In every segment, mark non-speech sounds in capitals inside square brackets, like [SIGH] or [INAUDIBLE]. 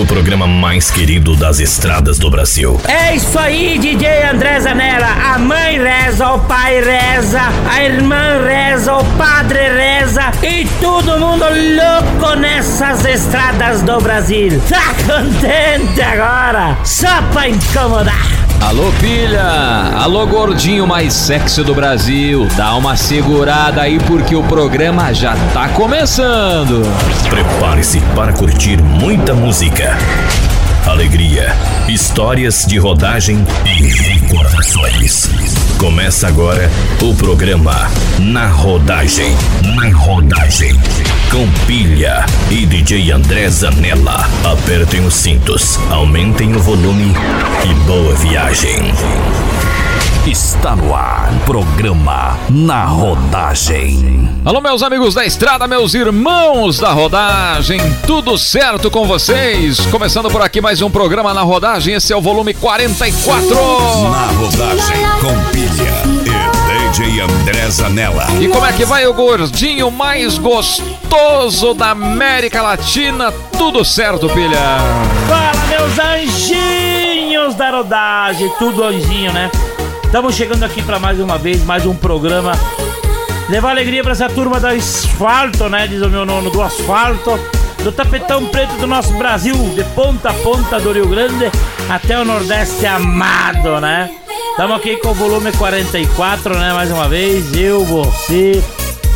o programa mais querido das estradas do Brasil. É isso aí, DJ André Zanella. A mãe reza, o pai reza, a irmã reza, o padre reza e todo mundo louco nessas estradas do Brasil. Tá contente agora? Só pra incomodar. Alô, pilha! Alô, gordinho mais sexy do Brasil! Dá uma segurada aí porque o programa já tá começando! Prepare-se para curtir muita música, alegria, histórias de rodagem e recordações. Começa agora o programa Na Rodagem. Na Rodagem. Com pilha e DJ André Zanella. Apertem os cintos, aumentem o volume e boa viagem. Está no ar, programa Na Rodagem. Alô, meus amigos da estrada, meus irmãos da rodagem, tudo certo com vocês? Começando por aqui mais um programa na rodagem, esse é o volume 44. Na Rodagem, com pilha e DJ André Zanella. E como é que vai o gordinho mais gostoso da América Latina? Tudo certo, pilha? Fala, meus anjinhos da rodagem. Tudo anjinho, né? Estamos chegando aqui para mais uma vez, mais um programa. Levar alegria para essa turma do asfalto, né? Diz o meu nono, do asfalto. Do tapetão preto do nosso Brasil, de ponta a ponta do Rio Grande até o Nordeste amado, né? Estamos aqui com o volume 44, né? Mais uma vez, eu, você,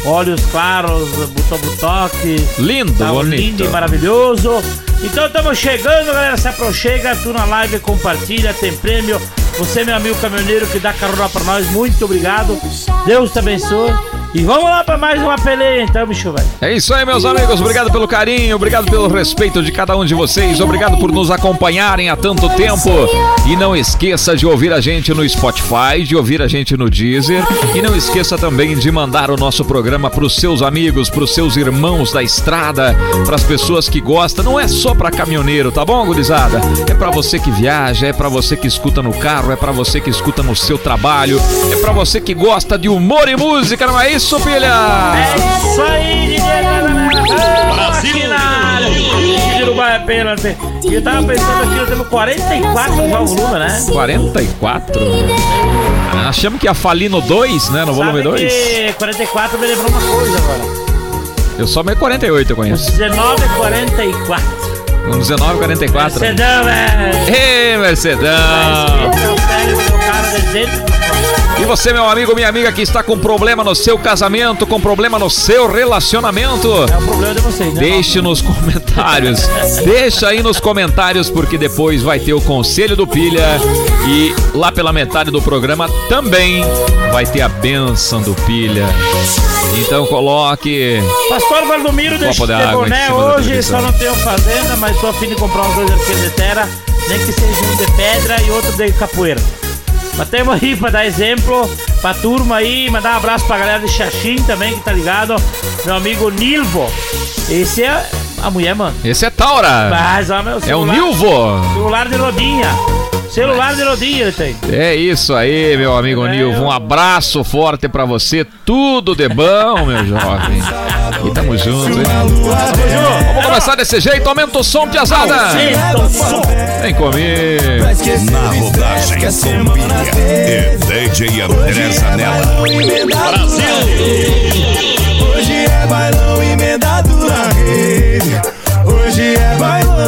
olhos claros, butobutoque. Lindo, tá bonito. lindo e maravilhoso. Então estamos chegando, galera. Se aproxega, tu na live, compartilha, tem prêmio. Você, meu amigo caminhoneiro, que dá carona pra nós, muito obrigado. Deus te abençoe. E vamos lá pra mais uma peleia, então, bicho, velho. É isso aí, meus amigos. Obrigado pelo carinho, obrigado pelo respeito de cada um de vocês. Obrigado por nos acompanharem há tanto tempo. E não esqueça de ouvir a gente no Spotify, de ouvir a gente no Deezer. E não esqueça também de mandar o nosso programa pros seus amigos, pros seus irmãos da estrada, pras pessoas que gostam. Não é só pra caminhoneiro, tá bom, gurizada? É pra você que viaja, é pra você que escuta no carro, é pra você que escuta no seu trabalho, é pra você que gosta de humor e música, não é isso, filha? É isso aí, DJ Brasil! Pênalti. E eu tava pensando aqui, nós temos 44 já o volume, né? 44? Ah, Achamos que ia falir no 2, né? No volume Sabe 2. que 44 me lembrou uma coisa agora. Eu só meio 48 eu conheço. 19 e 44. Um 19, 44. Cedão, velho! Ê, Mercedão! E você, meu amigo, minha amiga, que está com problema no seu casamento, com problema no seu relacionamento? É o problema de vocês, né? Deixe nos comentários. [LAUGHS] Deixa aí nos comentários, porque depois vai ter o conselho do Pilha. E lá pela metade do programa também vai ter a benção do Pilha. Então coloque. Pastor Valdomiro deixa de boné hoje, só não tenho fazenda, mas tô a fim de comprar uns dois arqueiros de terra, nem que seja um de pedra e outro de capoeira. Mas temos aí pra dar exemplo pra turma aí, mandar um abraço pra galera de Xaxim também, que tá ligado. Meu amigo Nilvo. Esse é a mulher, mano. Esse é Taura. Mas, ó, meu É o celular. Nilvo. Celular de rodinha. Celular de rodinha ele tem. É isso aí, meu amigo É, Nilvo. Um abraço forte pra você. Tudo de bom, meu jovem. E tamo junto, hein? Vamos começar desse jeito. Aumenta o som, o som. Vem comigo. Na Rodagem, com e DJ André Zanella. Hoje é bailão emendado na rede. Hoje é bailão.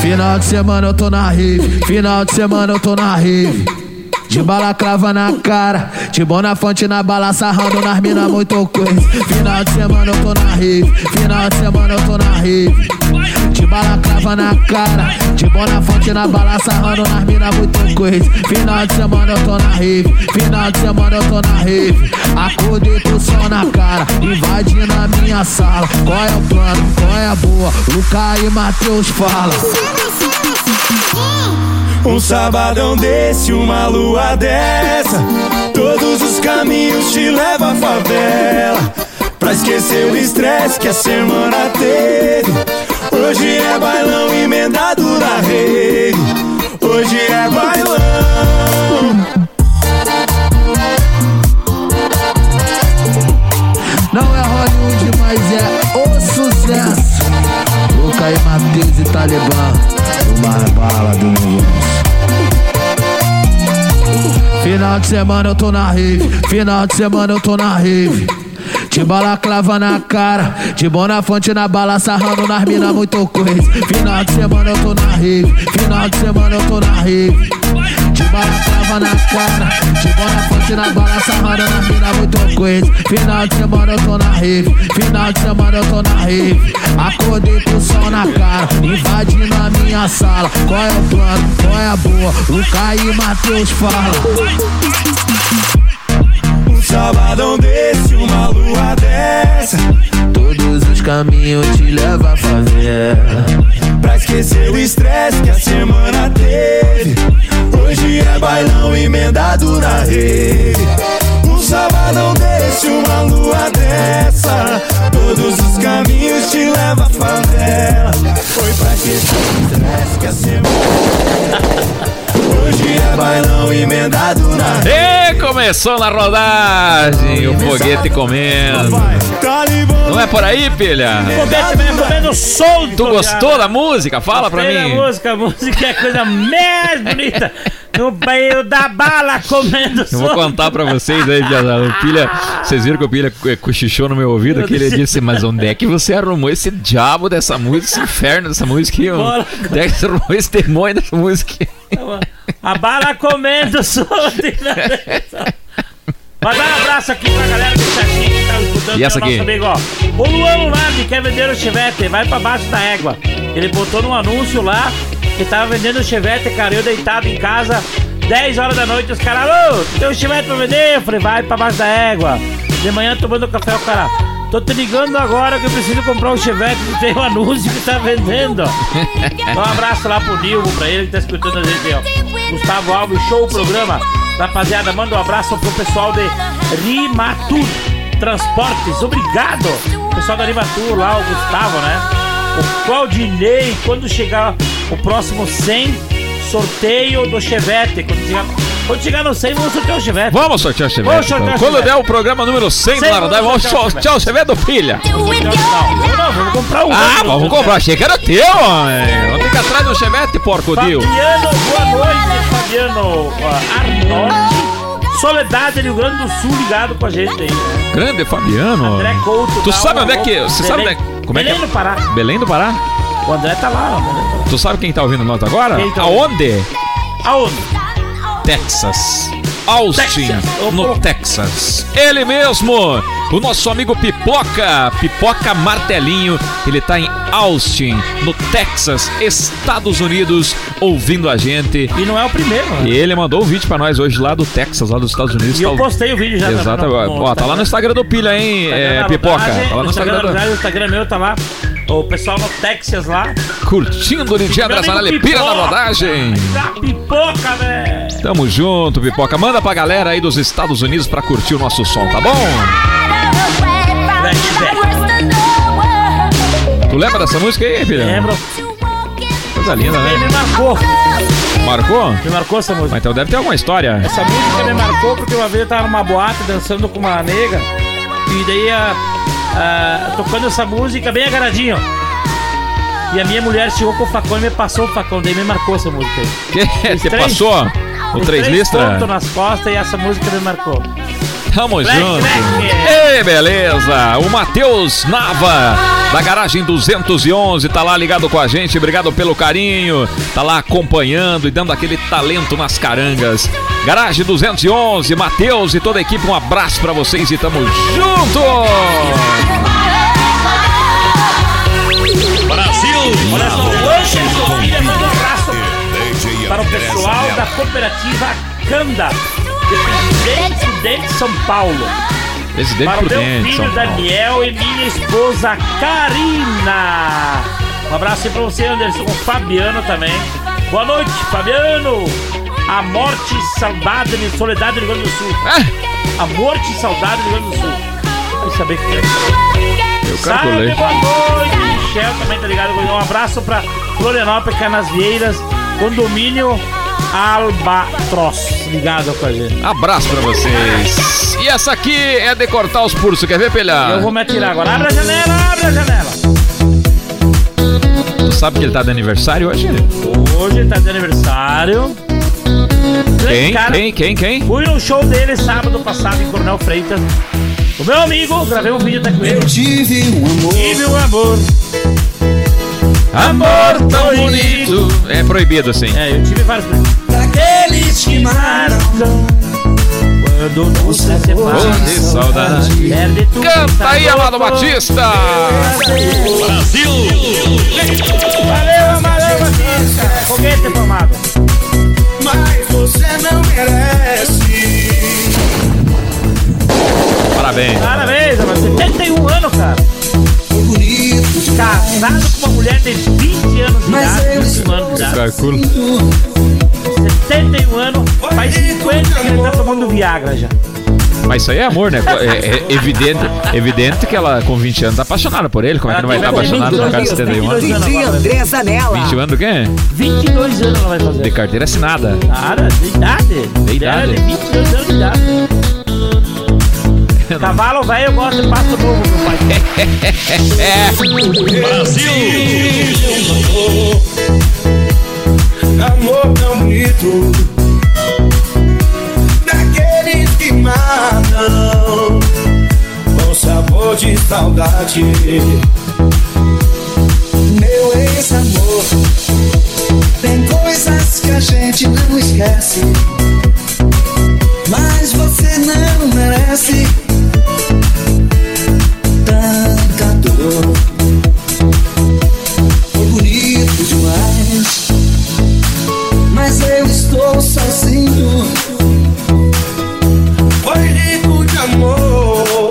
Final de semana eu tô na rave. Final de semana eu tô na rave. De balaclava na cara, de bona fonte na bala, sarrando nas mina muito coisa. Final de semana eu tô na rave, final de semana eu tô na rave. De balaclava na cara, de bona fonte na bala, sarrando nas mina muito coisa. Final de semana eu tô na rave, final de semana eu tô na rave. Acordei com o sol na cara, invadindo a minha sala. Qual é o plano? Qual é a boa? Luca e Matheus fala. Um sabadão desse, uma lua lua dessa. Todos os caminhos te levam à favela. Pra esquecer o estresse que a semana teve. Hoje é bailão emendado na rede. Hoje é bailão. Não é Hollywood, mas é o sucesso. O cair Matheus e Talibã Uma bala do negócio. Final de semana eu tô na rave, final de semana eu tô na rave. De bala clava na cara, de bona fonte na bala, sarrando nas minas muito coisa. Final de semana eu tô na rave, final de semana eu tô na rave. Bala clava na cara, de bona fonte na bala, sarrando nas minas muito coisa. Final de semana eu tô na rave, final de semana eu tô na rave. Acordei com o sol na cara, invadindo a minha sala. Qual é o plano? Qual é a boa? O Caio e Matheus fala. Um sabadão desse, uma lua dessa. Todos os caminhos te levam à favela. Pra esquecer o estresse que a semana teve. Hoje é bailão emendado na rede. Um sabadão desse, uma lua dessa. Todos os caminhos te levam à favela. Foi pra o estresse que a semana. Hoje é bailão emendado na. E começou na rodagem, o foguete comendo. Talibã. Não é por aí, filha? Foguete mesmo comendo solto. Tu gostou cara. da música? Fala pra Gostei da mim. música, a música é a coisa mais bonita. [LAUGHS] No meio da bala comendo Eu vou contar pra vocês aí. O Pilha, vocês viram que o Pilha co- cochichou no meu ouvido aqui? Ele disse, mas onde é que você arrumou esse diabo dessa música, esse inferno dessa música? Onde é que você arrumou esse demônio dessa música? A bala comendo [LAUGHS] solto. Mandar um abraço aqui pra galera do Chatinho que tá escutando. E essa é o aqui? nosso amigo, ó. O Luan Lunardi quer vender o Chevette, vai pra baixo da égua. Ele botou num anúncio lá que tava vendendo o Chevette, cara. Eu deitado em casa, 10 horas da noite, os caras, alô, tem um Chevette pra vender? Eu falei, vai pra baixo da égua. De manhã tomando café, o cara. Tô te ligando agora que eu preciso comprar um Chevette que tem um anúncio que tá vendendo. Dá um abraço lá pro Nilvo, pra ele que tá escutando a gente ó. Gustavo Alves, show o programa. Rapaziada, manda um abraço pro pessoal de Rimatur Transportes. Obrigado. Pessoal da Rimatur lá, o Gustavo, né? O Claudinei, quando chegar o próximo 100, sorteio do Chevette. Quando chegar, quando chegar no 100, vamos sortear o Chevette. Vamos sortear o Chevette. Vamos sortear então. o Quando Chevette. der o programa número 100 do Cem, Laradai, vamos vamos sortear o o Chevette do Pilha. Não, não, vamos comprar um. Ah, vamos comprar. Achei que era teu, homem. Vamos ter que ir atrás do Chevette, porco, Dio. Fabiano, boa noite, Fabiano Arnold. Soledade, Rio Grande do Sul, ligado com a gente aí. né? Grande Fabiano. André Couto. Tu tá, sabe onde é que- você sabe Belém- onde é- como é que é? Belém do Pará. Belém do Pará. O André tá lá, Pará. Tu sabe quem tá ouvindo nós agora? Tá Aonde? Aonde? Texas. Austin, Texas. no Texas. Ele mesmo, o nosso amigo Pipoca, Pipoca Martelinho. Ele tá em Austin, no Texas, Estados Unidos, ouvindo a gente. E não é o primeiro, né? E ele mandou um vídeo pra nós hoje lá do Texas, lá dos Estados Unidos. E eu Tá- postei o vídeo já. Exato, no- no ó, tá lá no Instagram do Pilha, hein, Instagram é, Pipoca. Tá lá no Instagram da do... Rodagem, o Instagram meu tá lá. O pessoal no Texas lá. Curtindo o DJ Meu amigo Adrasanelli, Pira da rodagem. Da pipoca, velho. Tamo junto, Pipoca. Manda pra galera aí dos Estados Unidos pra curtir o nosso som, tá bom? Tu lembra dessa música aí, filha? Lembro. Coisa linda, né? me marcou. Marcou? Me marcou essa música. Mas então deve ter alguma história. Essa música me marcou porque uma vez eu tava numa boate dançando com uma nega e daí a, a- tocando essa música bem agarradinho. E a minha mulher chegou com o facão e me passou o facão, daí me marcou essa música aí. Que? Três- passou? O três listra? pontos nas costas e essa música me marcou. Tamo Black, junto. black. Ei, beleza. O Matheus Nava, da Garagem 211, tá lá ligado com a gente. Obrigado pelo carinho. Tá lá acompanhando e dando aquele talento nas carangas. Garagem 211, Matheus e toda a equipe, um abraço pra vocês e tamo junto! Olha só, o Anderson Filha manda um abraço para o pessoal da cooperativa Canda, Presidente Prudente, São Paulo. Presidente Para o meu filho São Paulo. Daniel e minha esposa Karina. Um abraço aí pra você, Anderson, com o Fabiano também. Boa noite, Fabiano. A morte, saudade e soledade do Rio Grande do Sul. É, A morte e saudade do Rio Grande do Sul. Vai saber que é. eu Salve, calculei. boa noite. Michel também tá ligado. Um abraço pra Florianópolis, Canasvieiras, condomínio Albatroz. Ligado com a gente. Abraço pra vocês. E essa aqui é de cortar os pulsos, quer ver, Pelha? Eu vou me atirar agora. Abre a janela, abre a janela. Tu sabe que ele tá de aniversário hoje? Hoje tá de aniversário. Quem? Cara, quem? Quem? Quem? Fui no show dele sábado passado em Coronel Freitas. O meu amigo, gravei um vídeo até com ele. Eu tive um amor. Tive um amor. Amor tão bonito. É proibido assim. É, eu tive vários. Que marcam. Quando você se de saudade. Perde tudo, Canta tá aí. Amado Batista! Valeu, Amarelo Batista. Foguete formado. Mas você não merece. Parabéns. Parabéns, Amado. 71 anos, cara. Bonito Casado com uma mulher de 20 anos de Mas idade. eu 21 anos de idade. Calculo. 71 anos. Faz 50 que ele tá tomando Viagra já. Mas isso aí é amor, né? É, é evidente, evidente que ela com 20 anos tá apaixonada por ele. Como é que não vai estar apaixonada no cara de 71 anos? 22 DJ anos. André Zanella. 20 anos do quê? 22 anos ela vai fazer. De carteira assinada. Cara, de idade. De idade. De 22 anos de idade. [LAUGHS] Cavalo velho eu gosto de pasto novo, meu pai. [LAUGHS] amor Daqueles que matam. Com sabor de saudade. Meu ex-amor. Tem coisas que a gente não esquece. Mas você não merece. Estou sozinho. Foi rico de amor.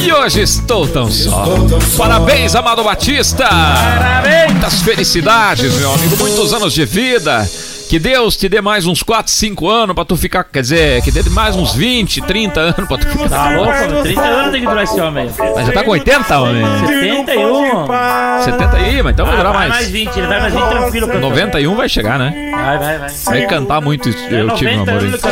E hoje estou tão só. Estou tão só. Parabéns, Amado Batista! Parabéns. Muitas felicidades, meu amigo. Muitos anos de vida. Que Deus te dê mais uns 4, 5 anos pra tu ficar. Quer dizer, que dê mais uns 20, 30 anos pra tu ficar. Tá louco, meu? 30 anos tem que durar esse homem. Mas já tá com 80, homem? 71. 70 aí, mas então vai durar vai mais mais. 20, ele vai mais 20 tranquilo. cantando. 91 vai chegar, né? Vai, vai, vai. Vai cantar muito Eu Tive Meu 90 Amor. tá.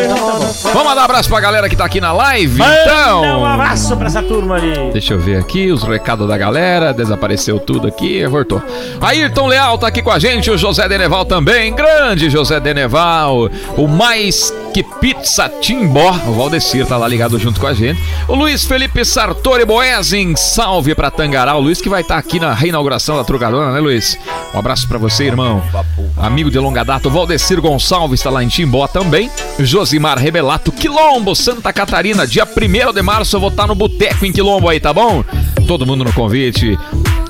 Vamos mandar um abraço pra galera que tá aqui na live, Manda um então. abraço pra essa turma ali. Deixa eu ver aqui os recados da galera. Desapareceu tudo aqui, voltou. Ayrton Leal tá aqui com a gente, o José Deneval também. Grande José Deneval. O mais que pizza Timbó. O Valdecir tá lá ligado junto com a gente. O Luiz Felipe Sartori Boesin. Salve pra Tangará. O Luiz que vai estar aqui na reinauguração da Trugadona, né, Luiz? Um abraço pra você, irmão. Amigo de longa data, o Valdecir Gonçalves está lá em Timbó também. Josimar Rebelato, Quilombo, Santa Catarina. Dia 1 de março eu vou estar no Boteco em Quilombo aí, tá bom? Todo mundo no convite.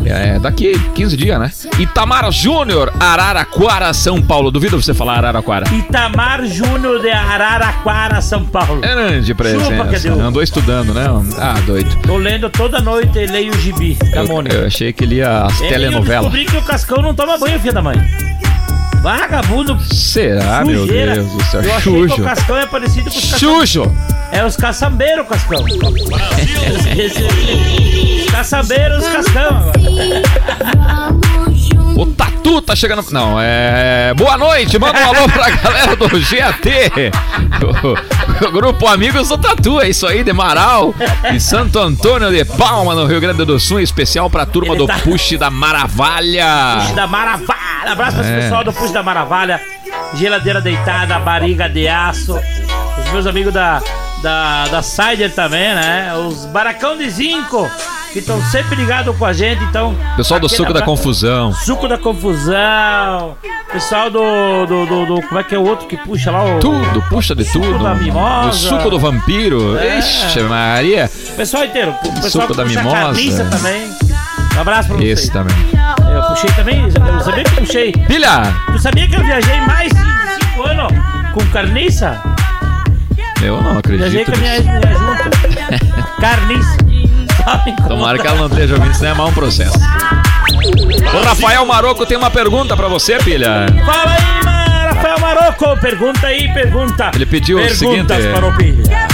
É, daqui 15 dias, né? Itamar Júnior, Araraquara, São Paulo. Duvido você falar Araraquara. Itamar Júnior de Araraquara, São Paulo. Grande Chupa que presença. deu. Andou estudando, né? Ah, doido. Tô lendo toda noite e leio o gibi da Eu, Mônica. eu achei que ele ia as É, Eu telenovelas. descobri que o Cascão não toma banho, filha da mãe. Vagabundo, Será, meu sujeira. Deus do céu? Eu achei que Chujo. o Cascão é parecido com os caçambeiros. Chujo! É os caçambeiros, Cascão. Esse- Caçambeiros, Cascão. agora. O Tá chegando. Não, é. Boa noite, manda um alô pra [LAUGHS] galera do GAT. O, o grupo Amigos do Tatu, é isso aí, de Marau e Santo Antônio de Palma, no Rio Grande do Sul, em especial pra turma Ele do tá- Push da Maravalha. Puxa da Maravalha. Abraço para É. pessoal do Puxa da Maravalha. Geladeira deitada, barriga de aço. Os meus amigos da, da, da Cider também, né? Os Baracão de Zinco, que estão sempre ligados com a gente. Então, Pessoal do Suco da abraço. Confusão. Suco da Confusão. Pessoal do, do, do, do- Como é que é o outro que puxa lá? O, Tudo, puxa de tudo. da mimosa. O suco do vampiro. É. Ixi, Maria. pessoal inteiro. O pessoal Suco da mimosa. carniça também. Um abraço pra vocês. Esse também. Eu puxei também. Eu sabia que eu puxei. Pilha! Tu sabia que eu viajei mais de 5 anos com carniça? Eu não Viajei acredito com a minha ex-mulher junto. [LAUGHS] carniça. Tomara que ela não esteja ouvindo, senão é mau um processo. O Rafael Maroco tem uma pergunta pra você, Pilha. Fala aí, Rafael Maroco. Pergunta aí, pergunta. Ele pediu o Perguntas seguinte- para o Pilha.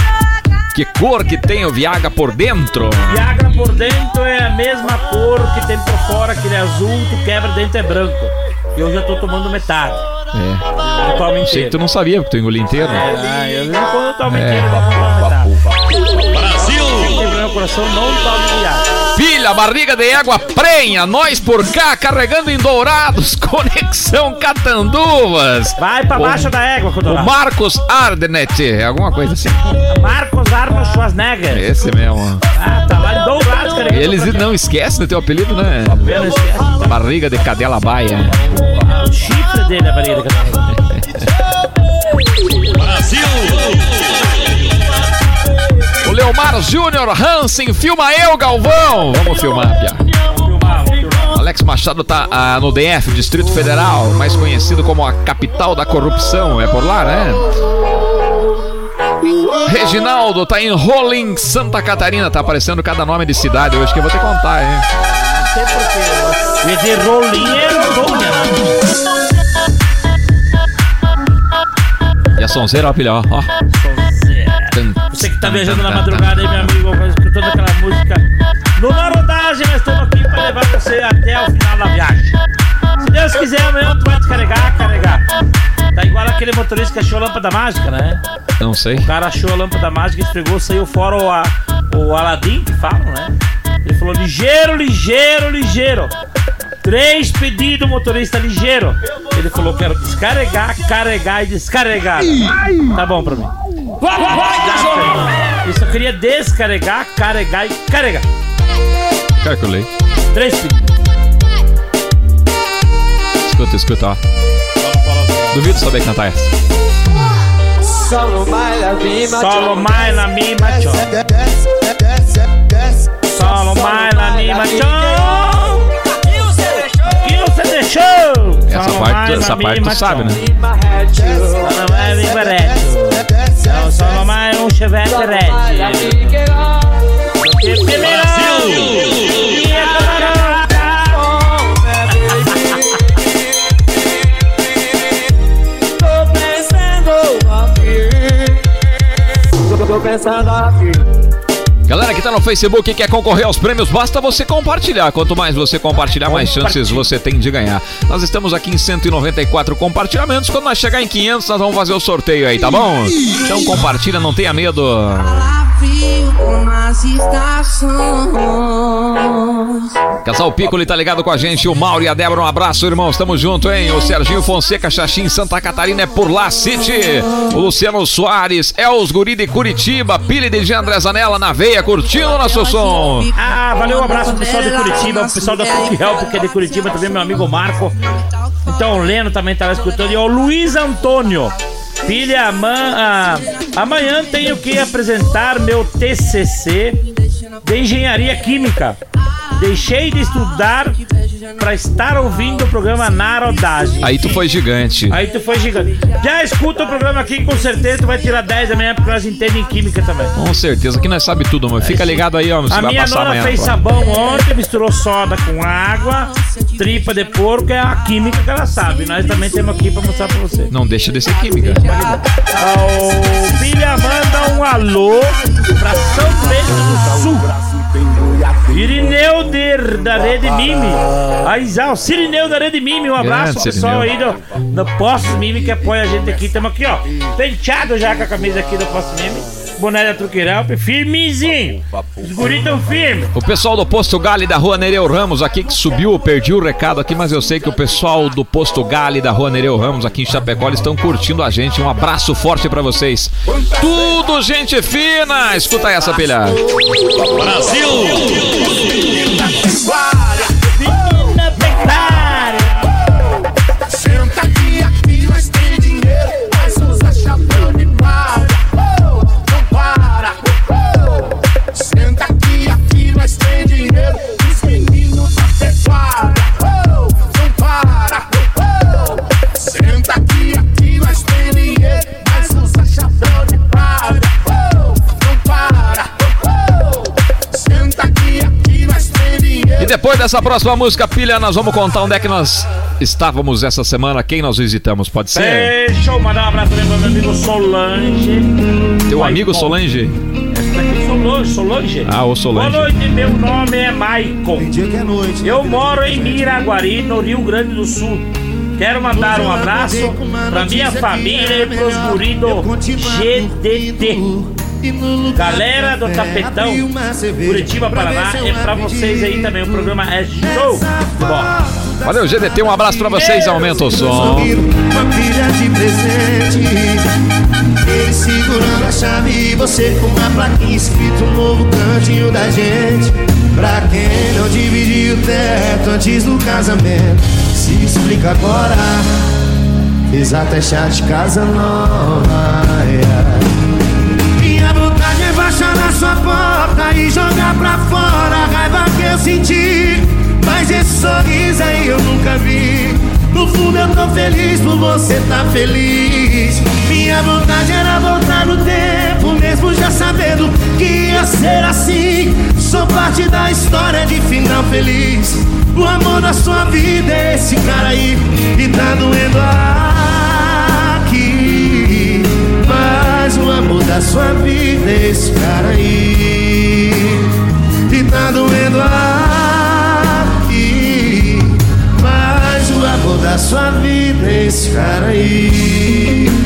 Que cor que tem o Viagra por dentro? Viagra por dentro é a mesma cor que tem por fora, aquele azul, tu quebra dentro é branco. E eu já tô tomando metade. É. Eu tomo Achei que inteiro. tu não sabia, porque tu engoliu inteiro. Ah, eu quando eu tomo É. inteiro, eu tomar metade. Coração, não tome Viagra. Pilha, barriga de égua prenha, nós por cá carregando em dourados, [LAUGHS] conexão Catanduvas. Vai pra baixo da égua, O Codorá. Marcos Ardenet, alguma coisa assim. Marcos Arnold Schwarzenegger. Esse mesmo. Ah, tá lá em Dourados, cara. Eles não esquecem do teu apelido, né? Esse- Barriga de cadela baia. O chifre dele é a barriga da cadela. O Leomar Júnior Hansen, filma eu, Galvão. Vamos filmar, Pia. Alex Machado tá ah, no DF, Distrito Federal, mais conhecido como a capital da corrupção. É por lá, né? Reginaldo tá em Rolim, Santa Catarina. Tá aparecendo cada nome de cidade hoje que eu vou te contar, hein? Porquê. Ia dizer rolinha é né? E a sonzeira, ó, ó. ó. Você que tá viajando na madrugada aí, meu amigo, escutando aquela música. No Narodagem, nós estamos aqui pra levar você até o final da viagem. Se Deus quiser, amanhã tu vai descarregar, carregar. Tá igual aquele motorista que achou a lâmpada mágica, né? Não sei. O cara achou a lâmpada mágica, esfregou, saiu fora o, a- o Aladim, que falam, né? Ele falou: ligeiro, ligeiro, ligeiro. Três pedidos, motorista ligeiro. Ele falou: quero descarregar, carregar e descarregar. Tá bom pra mim. Eu só queria descarregar, carregar e carregar. Calculei. Três pedidos. Escuta, escuta, ó. Duvido saber cantar essa. Solo baila mi macho. Solo mais na mi macho. Solo mais na mi macho. Que você deixou? Essa Solo parte, essa na parte tu sabe, né? Solo mais mi barato. Não, solo mais um chevette red. mi querida. Que primeiro! Minha camarada! Tô pensando aqui. Tô- Tô pensando aqui. Galera que tá no Facebook e quer concorrer aos prêmios, basta você compartilhar. Quanto mais você compartilhar, mais chances você tem de ganhar. Nós estamos aqui em 194 compartilhamentos. Quando nós chegar em 500, nós vamos fazer o sorteio aí, tá bom? Então compartilha, não tenha medo. Casal Piccoli tá ligado com a gente. O Mauro e a Débora, um abraço, irmãos. Tamo junto, hein? O Serginho Fonseca, Xaxim, Santa Catarina é por lá, City. O Luciano Soares, é os guri de Curitiba, Pili de André Zanella na veia, curtindo o nosso som. Ah, valeu, um abraço pro pessoal de Curitiba, o pessoal da Cook Help, que é de Curitiba, também meu amigo Marco. Então, o Leno também tá lá escutando. E o Luiz Antônio. Filha, amã, ah, amanhã tenho que apresentar meu TCC de Engenharia Química. Deixei de estudar para estar ouvindo o programa Narodagem. Aí tu foi gigante. Aí tu foi gigante. Já escuta o programa aqui, com certeza tu vai tirar 10 amanhã, porque nós entendemos química também. Com certeza que nós sabe tudo, mas fica ligado aí, ó. Você A vai minha amanhã. fez pô. sabão ontem, misturou soda com água, tripa de porco, é a química que ela sabe. Nós também temos aqui pra mostrar pra você. Não deixa de ser química. O Filha manda um alô pra São Pedro do Sul. Irineu de, da Rede Mime. Aí, o Cirineu da Rede Mime. Um abraço Grande pessoal aí Cirineu. do, do Postos Mime que apoia a gente aqui. Estamos aqui, ó. Penteado já com a camisa aqui do Postos Mime. Boné da Truqueirão, firmezinho. Os guris tão firmes. O pessoal do Posto Gale da Rua Nereu Ramos aqui que subiu, perdi o recado aqui, mas eu sei que o pessoal do Posto Gale da Rua Nereu Ramos aqui em Chapecó estão curtindo a gente. Um abraço forte pra vocês. Tudo gente fina! Escuta essa, pilha. Menina depois dessa próxima música, pilha, nós vamos contar onde é que nós estávamos essa semana, quem nós visitamos, pode ser? Deixa eu mandar um abraço também pro meu amigo Solange. Teu Vai, amigo bom. Solange? É Solange, Solange. Ah, o Solange. Boa noite, meu nome é Maicon. Dia que é noite. Eu moro em Miraguari, no Rio Grande do Sul. Quero mandar um abraço pra minha família e pros guris do GDT. Galera do Tapetão, Curitiba, Paraná, é pra vocês aí também. O programa é show de bola. Valeu, GDT, um abraço pra vocês, aumenta o som. Uma pilha de presente Ele segurando a chave e você com uma plaquinha escrito um novo cantinho da gente Pra quem não dividiu o teto antes do casamento Se explica agora Fez até chá de casa nova yeah. E jogar pra fora a raiva que eu senti. Mas esse sorriso aí eu nunca vi. No fundo eu tô feliz por você tá feliz. Minha vontade era voltar no tempo, mesmo já sabendo que ia ser assim. Sou parte da história de final feliz. O amor da sua vida é esse cara aí e tá doendo aqui. O amor da sua vida é esse cara aí. E tá doendo aqui. Mas o amor da sua vida é esse cara aí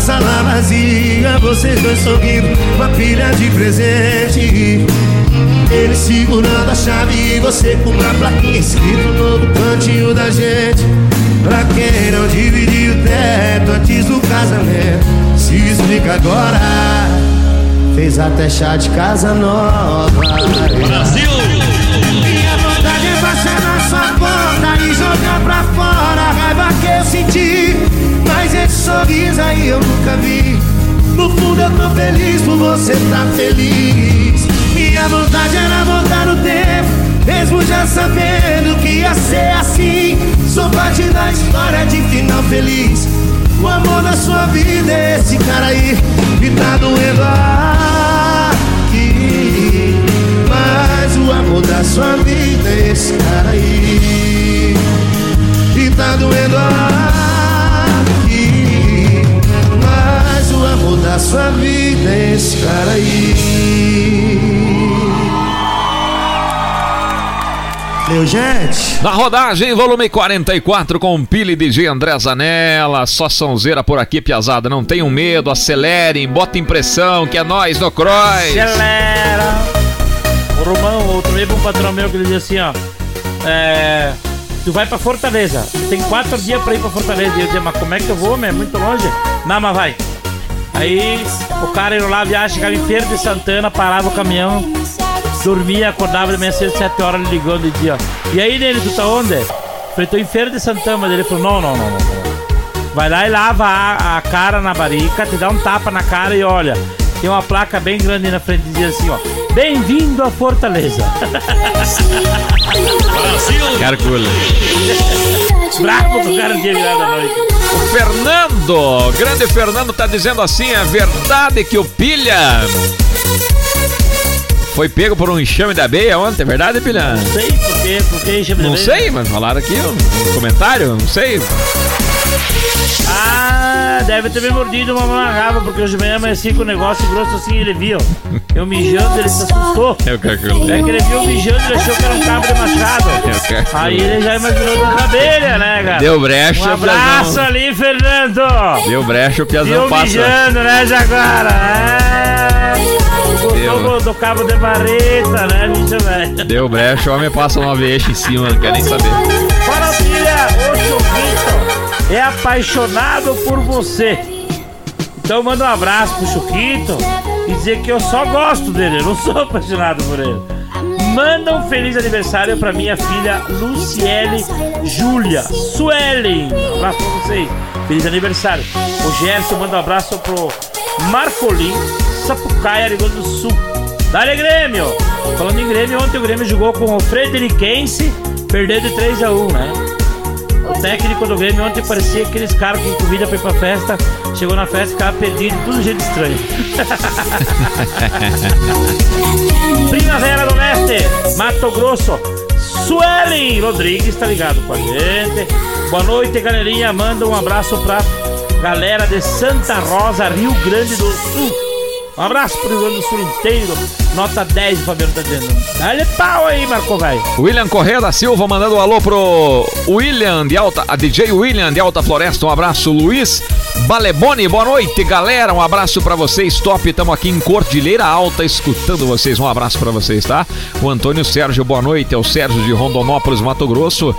sala vazia Vocês dois sorrindo Uma pilha de presente. Ele segurando a chave E você com uma plaquinha escrito no cantinho da gente. Pra quem não dividiu o teto Antes do casamento Se explica agora. Fez até chá de casa nova. Brasil! Minha vontade é baixar na sua porta e jogar pra fora. A raiva que eu senti. Sorriso aí eu nunca vi. No fundo eu tô feliz por você tá feliz. Minha vontade era voltar no tempo, mesmo já sabendo que ia ser assim. Sou parte da história de final feliz. O amor da sua vida é esse cara aí e tá doendo aqui. Mas o amor da sua vida é esse cara aí E tá doendo aqui sua vida é esse cara aí Meu gente Na rodagem, volume 44 com Pili DJ André Zanella. Só sonzeira por aqui, piazada. Não tenham medo, acelerem, botem pressão, que é nós no Cross. Galera! O Romão, outro dia um patrão meu que ele dizia assim, ó. É. Tu vai pra Fortaleza. Tem quatro dias pra ir pra Fortaleza. E eu dizia, mas como é que eu vou, meu? É muito longe. Não, mas vai. Aí o cara ia lá, viaja, chegava em Feira de Santana, parava o caminhão, dormia, acordava de manhã cedo, sete horas, ele ligando e dizia, e aí, nele, tu tá onde? Falei, tô em Feira de Santana, mas ele falou, não, não, não, não. Vai lá e lava a, a cara na barica, te dá um tapa na cara e olha, tem uma placa bem grande na frente que diz assim, ó. Bem-vindo a Fortaleza. Carcula. Bravo que o cara tinha virado a noite. O Fernando, grande Fernando, tá dizendo assim: é verdade que o Pilha foi pego por um enxame da beia ontem, é verdade, Pilha? Não sei por quê, por que chama de Não vez, sei, mas falaram aqui no comentário, não sei. Ah, deve ter me mordido uma garrafa, porque hoje de manhã amanheci com o negócio grosso assim, ele viu. Eu mijando, ele se assustou. É o Carcula. É que ele viu mijando, ele achou que era um cabo de machado. É o. Aí ele já imaginou das abelhas, né, cara? Deu brecha, Um abraço Piazão. ali, Fernando! Deu brecha, o Piazão Viu passa. mijando, né, Jaguara? É. Deu. do, do cabo de vareta, né, bicho velho? Deu brecha, o homem passa uma vez em cima, não quer nem saber. Fala, filha! O Chuquito é apaixonado por você. Então manda um abraço pro Chuquito e dizer que eu só gosto dele, eu não sou [LAUGHS] apaixonado por ele. Manda um feliz aniversário pra minha filha Luciele Júlia Suelen. Um abraço pra vocês. Feliz aniversário. O Gerson manda um abraço pro Marcolim, Sapucaia, Rio do Sul. Dale Grêmio! Falando em Grêmio, ontem o Grêmio jogou com o Frederiquense, perdendo de 3x1, né? O técnico do Grêmio ontem parecia aqueles caras que convida pra ir pra festa, chegou na festa e ficava perdido, tudo jeito estranho. [LAUGHS] Primavera do Leste, Mato Grosso, Suelen Rodrigues tá ligado com a gente. Boa noite, galerinha. Manda um abraço pra galera de Santa Rosa, Rio Grande do Sul. Um abraço pro Rio Grande do Sul inteiro. Nota 10, o Fabiano tá dizendo. Dá-lhe pau aí, Marco Velho. William Correia da Silva mandando um alô pro William de Alta, a DJ William de Alta Floresta. Um abraço, Luiz Baleboni. Boa noite, galera. Um abraço pra vocês. Top, estamos aqui em Cordilheira Alta escutando vocês. Um abraço pra vocês, tá? O Antônio Sérgio, boa noite. É o Sérgio de Rondonópolis, Mato Grosso.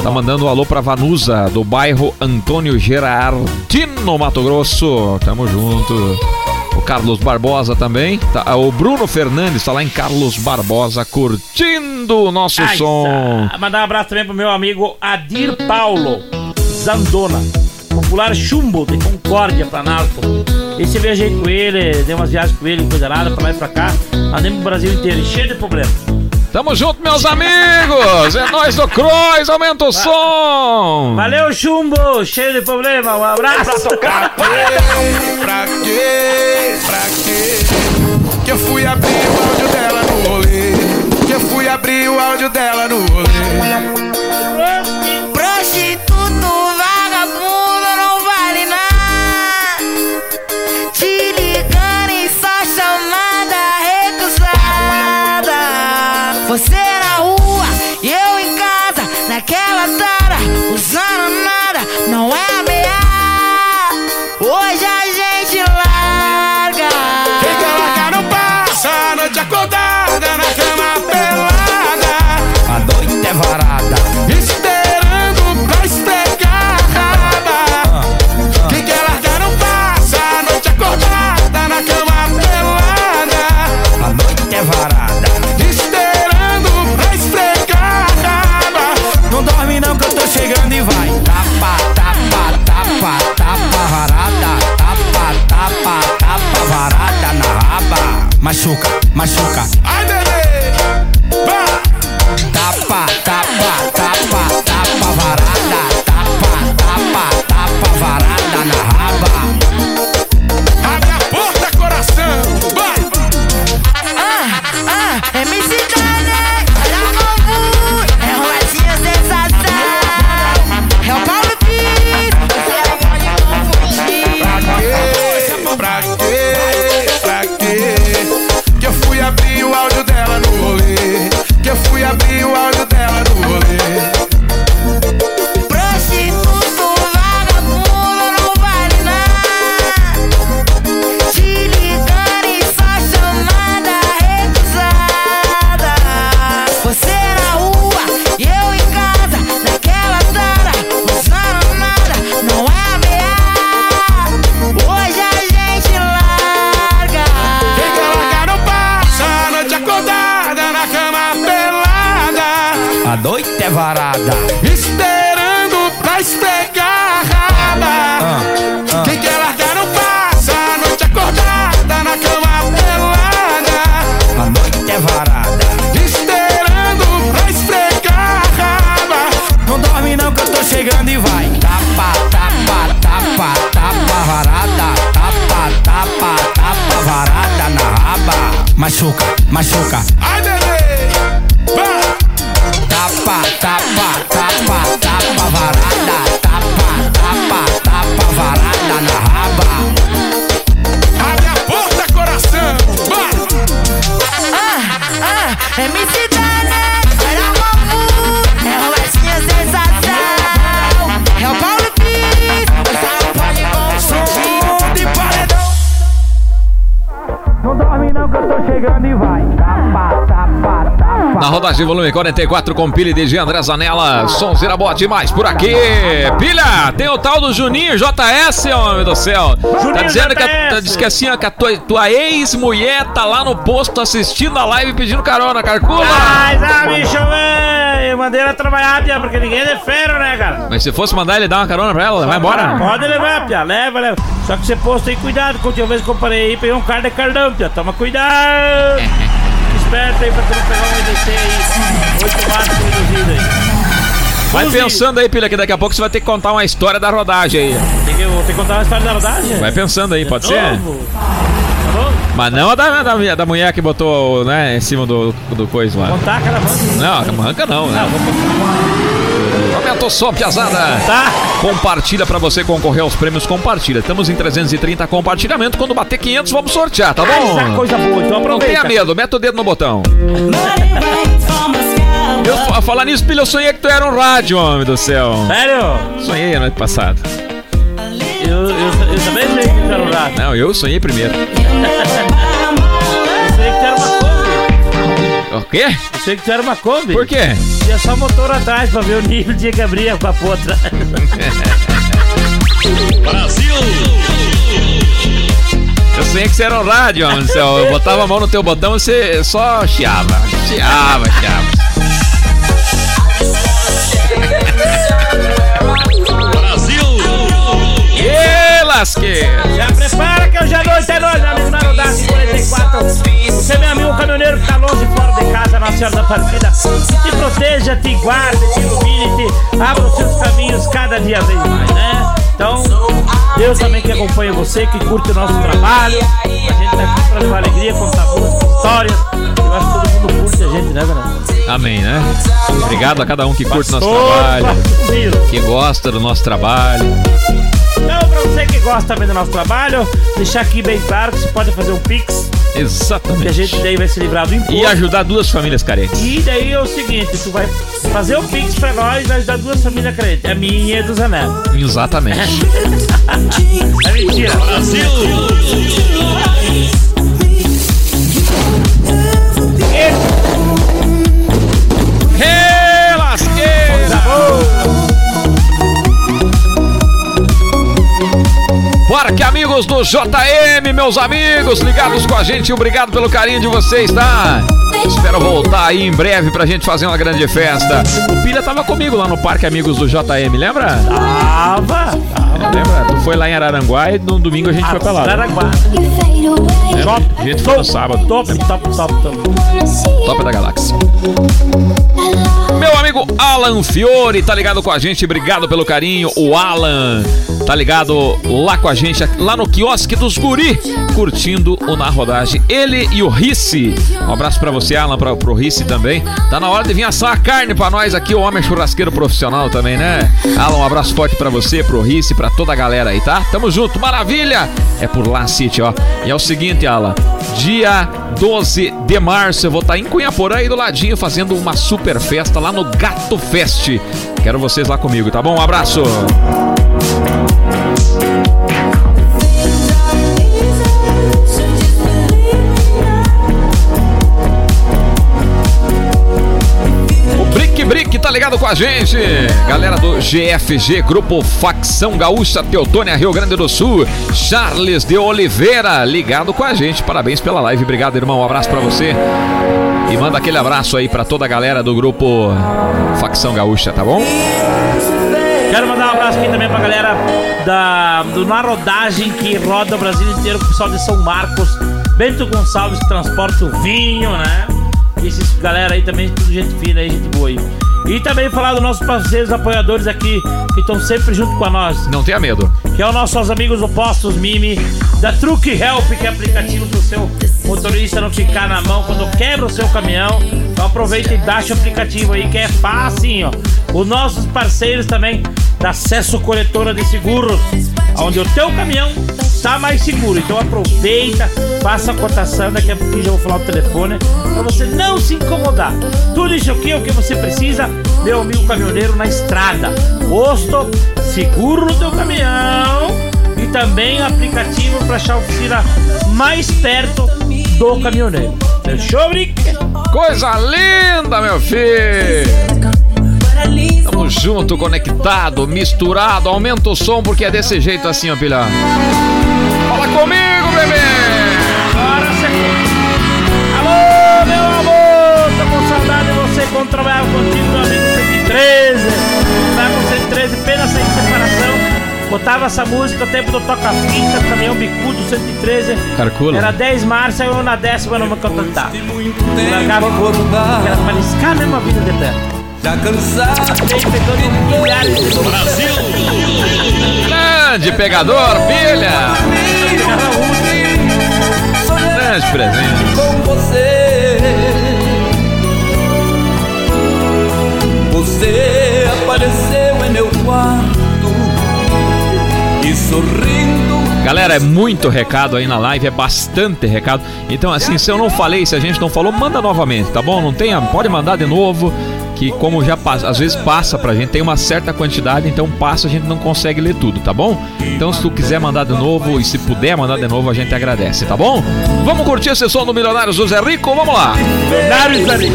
Tá mandando um alô pra Vanusa, do bairro Antônio Gerardino, Mato Grosso. Tamo junto. O Carlos Barbosa também. Tá, o Bruno Fernandes tá lá em Carlos Barbosa curtindo o nosso Ai, som. tá. Mandar um abraço também pro meu amigo Adir Paulo Zandona, popular chumbo de Concórdia, Planalto. Esse eu viajei com ele, dei umas viagens com ele, coisa nada, pra lá e pra cá. Andei pro Brasil inteiro, cheio de problema. Tamo junto, meus amigos! É nós do Crois, aumenta o som! Valeu, chumbo, cheio de problema, um abraço. [LAUGHS] Pra quê? Pra quê? Que eu fui abrir o áudio dela no rolê. Que eu fui abrir o áudio dela no rolê. Machuca, machuca. Volume 44 com pilha de André Zanella, Sonzeira Bote mais por aqui. Pilha, tem o tal do Juninho JS, homem do céu. tá Juninho dizendo que, a- tá, diz que assim, ó, que a tua, tua ex-mulher tá lá no posto assistindo a live pedindo carona, carcula. Mas, ah, bicho, velho, eu mandei ela trabalhar, pia, porque ninguém é ferro, né, cara? Mas se fosse mandar ele dar uma carona pra ela, vai embora. Pode levar, pia, leva, leva. Só que você posto aí, cuidado, que a última vez que eu parei aí, peguei um cara de cardão, pia, toma cuidado. [LAUGHS] Esperto aí pra tu não pegar um EDC aí, 8 watts reduzido aí. Vai pensando aí, pilha, que daqui a pouco você vai ter que contar uma história da rodagem aí. Tem que, vou ter que contar uma história da rodagem? Vai pensando aí, pode De ser? novo? Tá? Mas não a da, da, da mulher que botou, né, em cima do, do coisa lá. Contar aquela mão. Não, a manca não, né? Não, vou o som, piazada. Tá? Compartilha pra você concorrer aos prêmios, compartilha. Estamos em 330 compartilhamento. Quando bater 500, vamos sortear, tá é bom? coisa boa, então Não tenha aproveita. medo, mete o dedo no botão. Eu, fa- falar nisso, filho, eu sonhei que tu era um rádio, homem do céu. Sério? Sonhei a noite passada. Eu, eu, eu também sei que tu era um rato. Não, eu sonhei primeiro. [LAUGHS] O quê? Eu sei que tu era uma Kombi. Por quê? Tinha só motor atrás pra ver o nível de que abria com a pô atrás. [LAUGHS] Eu sonhei que você era um rádio, céu. Eu botava a mão no teu botão e você só chiava. Chiava, chiava. E lasqueira. Já prepara que hoje à noite é noite, meu amigo Narodassi 44. Você, meu amigo caminhoneiro que tá longe fora de casa, Nossa Senhora da Aparecida, te proteja, te guarde, te ilumine, te abra os seus caminhos cada dia vez mais, né? Então, Deus também que acompanha você, que curte o nosso trabalho. A gente tá aqui pra levar alegria, contar boas histórias. Eu acho que todo mundo curte a gente, né, Fernando? Amém, né? Obrigado a cada um que curte nosso Pastor, trabalho, que gosta do nosso trabalho. Então, pra você que gosta também do nosso trabalho, deixar aqui bem claro que você pode fazer um Pix, que a Exatamente. gente daí vai se livrar do imposto. E ajudar duas famílias carentes. E daí é o seguinte, tu vai fazer o Pix pra nós, vai ajudar duas famílias crentes. A minha e a do Zanello. Exatamente. [LAUGHS] É mentira. Hey, Parque Amigos do JM, meus amigos, ligados com a gente, obrigado pelo carinho de vocês, tá? Espero voltar aí em breve pra gente fazer uma grande festa. O Pilha tava comigo lá no Parque Amigos do JM, lembra? Tava. Lembra? Tu foi lá em Araranguá e no domingo a gente foi pra lá. né? Araguá. Lembra? A gente foi no sábado. Top, top, top, top. Top da galáxia. Meu amigo Alan Fiore tá ligado com a gente, obrigado pelo carinho. O Alan tá ligado lá com a gente, lá no quiosque dos Guri, curtindo o Na Rodagem. Ele e o Risse. Um abraço pra você, Alan, pra, pro Risse também. Tá na hora de vir assar a carne pra nós aqui, o homem churrasqueiro profissional também, né? Alan, um abraço forte pra você, pro Risse, pra toda a galera aí, tá? Tamo junto, maravilha! É por lá, City, ó. E é o seguinte, Alan, dia 12 de março eu vou estar em Cunhaporã aí do ladinho fazendo uma super festa lá no Gato Fest. Quero vocês lá comigo, tá bom? Um abraço! Brick tá ligado com a gente. Galera do GFG, Grupo Facção Gaúcha Teutônia, Rio Grande do Sul. Charles de Oliveira, ligado com a gente. Parabéns pela live. Obrigado, irmão. Um abraço pra você. E manda aquele abraço aí pra toda a galera do Grupo Facção Gaúcha, tá bom? Quero mandar um abraço aqui também pra galera da, do Na Rodagem que roda o Brasil inteiro, o pessoal de São Marcos, Bento Gonçalves que transporta o vinho, né? E esses galera aí também, tudo gente fina aí, gente boa aí. E também falar dos nossos parceiros apoiadores aqui, que estão sempre junto com nós, Não tenha medo. que é os nossos amigos do Postos Mimi, da Truck Help, que é aplicativo pro seu motorista não ficar na mão quando quebra o seu caminhão. Então aproveita e baixa o aplicativo aí, que é fácil, ó. Os nossos parceiros também da Acesso Coletora de Seguros, onde o teu caminhão está mais seguro. Então aproveita, faça a cotação, daqui a pouquinho já vou falar o telefone, para você não se incomodar. Tudo isso aqui é o que você precisa, meu amigo caminhoneiro, na estrada. Posto, seguro no teu caminhão e também aplicativo para achar a oficina mais perto do caminhoneiro. Fechou, Brick? Coisa linda, meu filho! Tamo junto, conectado, misturado. Aumenta o som porque é desse jeito assim, ó, pilha. Fala comigo, bebê! Bora, secou. Alô, meu amor! Tô com saudade de você quando trabalhava contigo, meu amigo 113. Trabalhava com 113, pena sem separação. Botava essa música, o tempo do toca-fita, caminhão bicudo 113. Carcula. Era 10 março, eu na décima não me contentar. Largava o corpo, era pra riscar mesmo a vida de perto. Já cansado Brasil! Grande pegador, filha! Grande presente. Com você, você apareceu em meu quarto e sorrindo Galera, é muito recado aí na live, é bastante recado. Então, assim, se eu não falei, se a gente não falou, manda novamente, tá bom? Não tenha, pode mandar de novo. Que como já passa, às vezes passa pra gente, tem uma certa quantidade, então passa, a gente não consegue ler tudo, tá bom? Então se tu quiser mandar de novo e se puder mandar de novo, a gente agradece, tá bom? Vamos curtir a sessão do Milionários José Rico, vamos lá! Milionários Zé Rico.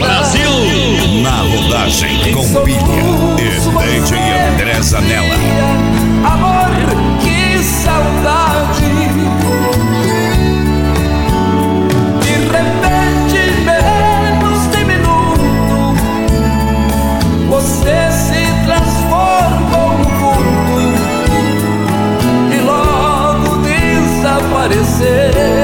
Na rodagem com pilha e DJ André Zanella. Amor, desapareceu.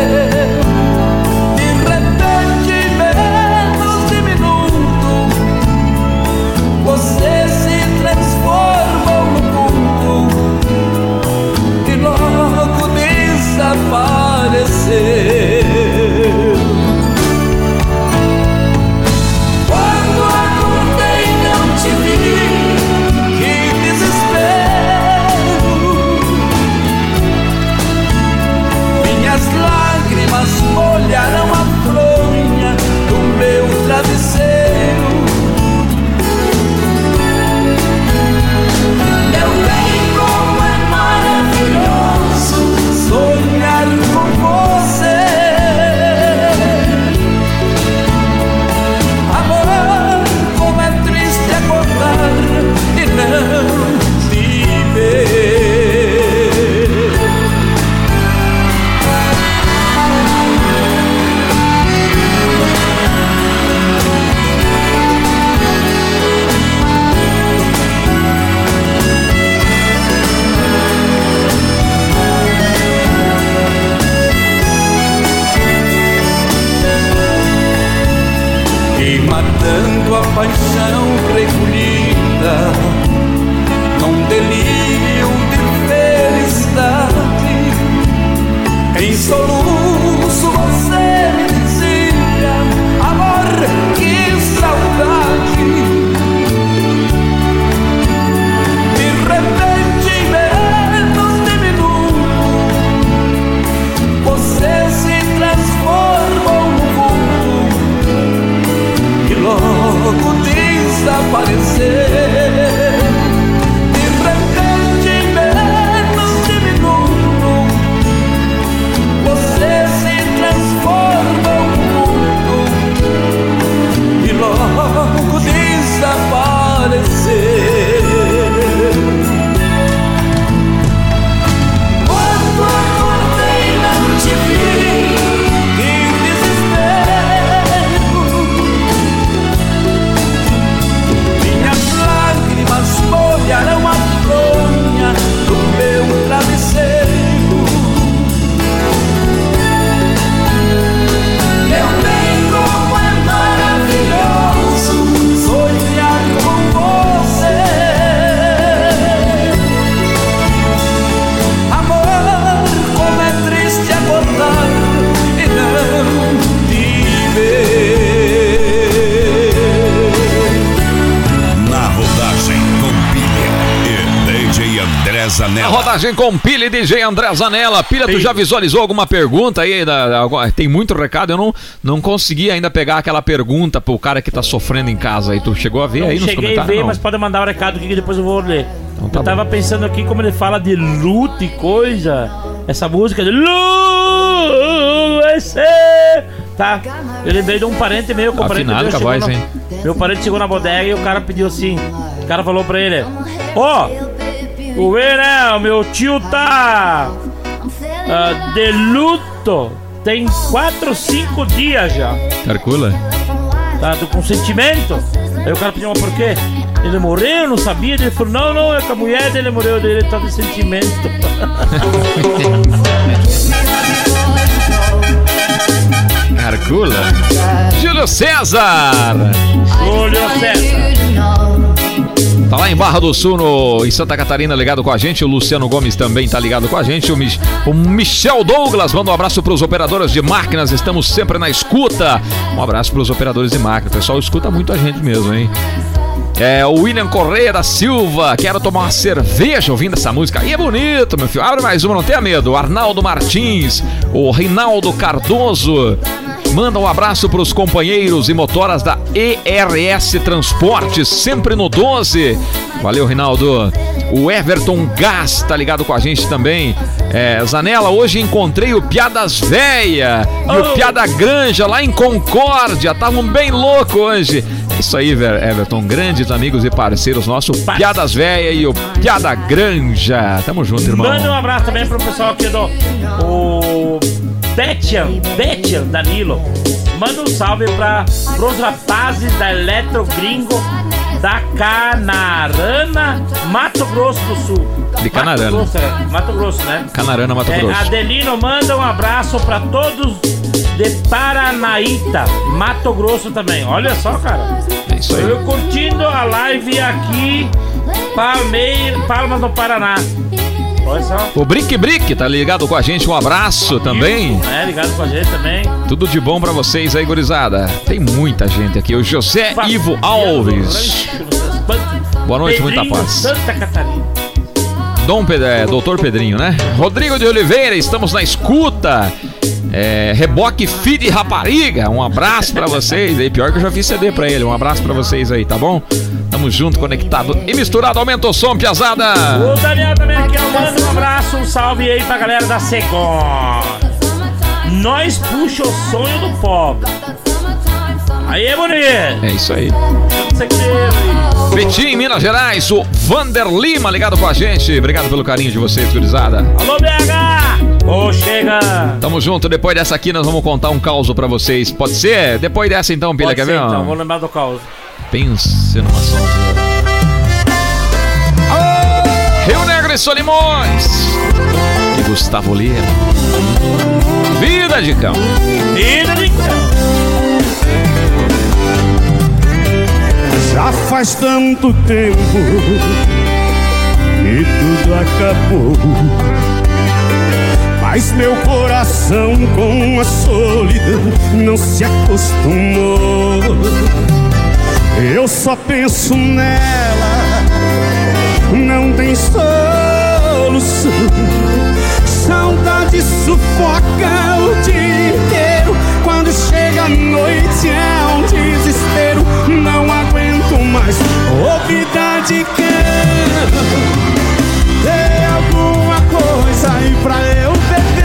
DJ André Zanella. Pilha, tu já visualizou alguma pergunta aí? Da, da- tem muito recado, eu não, não consegui ainda pegar aquela pergunta pro cara que tá sofrendo em casa aí. Tu chegou a ver aí nos Cheguei a comentários? ver, Não. mas pode mandar o recado aqui que depois eu vou ler. Então tá eu tava bom. pensando aqui como ele fala de luto e coisa. Essa música de Lu esse Tá? Eu lembrei de um parente meu, o parente meu com a voz, na- hein? Meu parente chegou na bodega e o cara pediu assim. O cara falou pra ele: Ó, o ver, né? O meu tio tá ah, de luto. Tem 4, 5 dias já. Calcula? Tá tô com sentimento. Aí o cara pediu, mas por quê? Ele morreu, não sabia. Ele falou, não, não, é que a mulher dele morreu, ele tá de sentimento. [LAUGHS] Calcula? Júlio César! Júlio César. Tá lá em Barra do Sul, no, em Santa Catarina, ligado com a gente. O Luciano Gomes também tá ligado com a gente. O, Mich- o Michel Douglas manda um abraço pros operadores de máquinas. Estamos sempre na escuta. Um abraço pros operadores de máquinas. O pessoal escuta muito a gente mesmo, hein? É, o William Correia da Silva, quero tomar uma cerveja ouvindo essa música. Aí é bonito, meu filho. Abre mais uma, não tenha medo. O Arnaldo Martins, o Reinaldo Cardoso. Manda um abraço para os companheiros e motoras da ERS Transportes, sempre no 12. Valeu, Reinaldo. O Everton Gas tá ligado com a gente também. É, Zanella, hoje encontrei o Piadas Véia e o Oh. Piada Granja lá em Concórdia. Estavam bem louco hoje. Isso aí, Ver- Everton. Grandes amigos e parceiros nossos. Piadas Véia e o Piada Granja. Tamo junto, irmão. Manda um abraço também pro pessoal aqui do. O. Betian, Betian Danilo. Manda um salve pra, pros rapazes da Eletro Gringo da Canarana, Mato Grosso do Sul. De Canarana. Mato Grosso, é, Mato Grosso, né? Canarana, Mato É, Grosso. Adelino manda um abraço pra todos de Paranaíta, Mato Grosso também. Olha só, cara. É isso aí. Eu curtindo a live aqui, Palmeira, Palmas no Paraná. Só. O Brick Brick tá ligado com a gente. Um abraço também. É, ligado com a gente também. Tudo de bom pra vocês aí, gurizada. Tem muita gente aqui. O José Ivo Alves. Boa noite, muita paz. Santa Catarina. Dom Pedro, é, Doutor Pedrinho, né? Rodrigo de Oliveira, estamos na escuta. É, Reboque Feed Rapariga, um abraço pra vocês aí. Pior que eu já fiz CD pra ele. Um abraço pra vocês aí, tá bom? Tamo junto, conectado e misturado. Aumenta o som, piazada. O Daniel também aqui, ó, manda um abraço, um salve aí pra galera da Segon. Nós puxa o sonho do pobre. Aí bonito. É isso aí. Betim, Minas Gerais, o Vander Lima ligado com a gente. Obrigado pelo carinho de vocês, gurizada. Alô, BH! Ô, chega! Tamo junto. Depois dessa aqui, nós vamos contar um caos pra vocês. Pode ser? Depois dessa, então, Pilha, Pode quer ser, ver? então, vou lembrar do caos. Pense numa sonzeira. Rio Negro e Solimões. E Gustavo Lira. Vida de cão. Vida de cão. Já faz tanto tempo que tudo acabou. Mas meu coração com a solidão não se acostumou. Eu só penso nela, não tem solução. Saudade sufoca o dia inteiro. Quando chega a noite é um desespero. Não aguento mais ouvida de cão. Tem alguma coisa aí pra eu beber?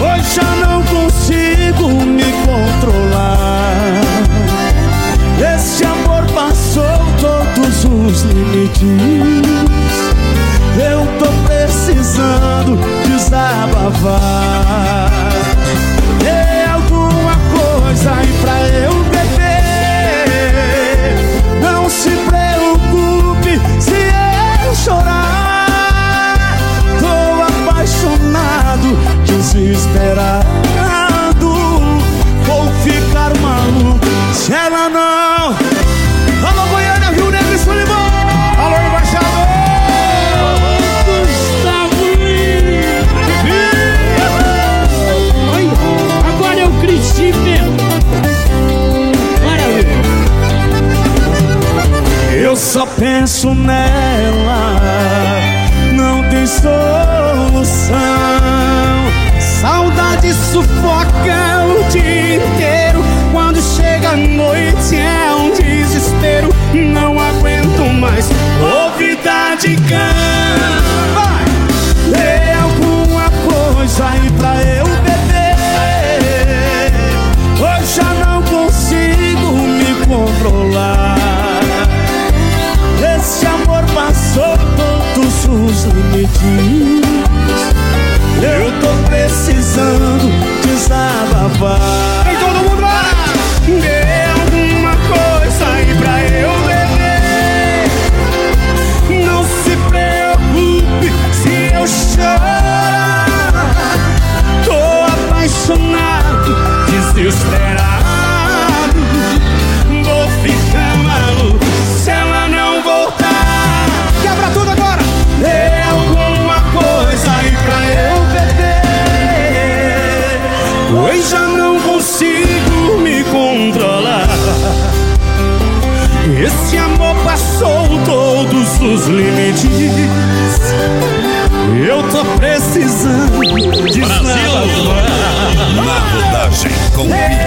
Hoje já não consigo me controlar. Esse amor passou todos os limites. Eu tô precisando desabafar. Desesperado. Vou ficar maluco se ela não. Alô, Goiânia, Rio Negro e Solimão! Alô, embaixador! Gustavo Oi, agora mesmo. Bora ver. Eu só penso nela, não tem solução. Saudade sufoca o dia inteiro. Quando chega a noite é um desespero. Não aguento mais ouvida de cão. Desabafar. Rodagem com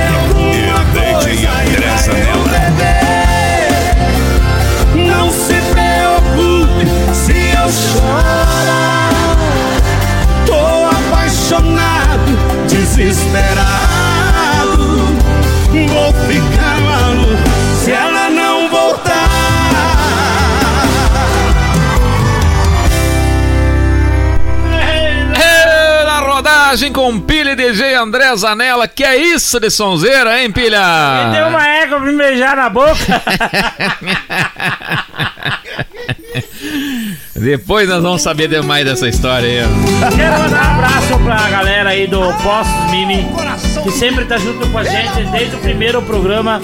André Zanella. Que é isso de sonzeira, hein, Pilha? Deu uma égua pra me beijar na boca. [LAUGHS] Depois nós vamos saber demais dessa história aí. ó. Quero mandar um abraço pra galera aí do Postos Mimi, que sempre tá junto com a gente desde o primeiro programa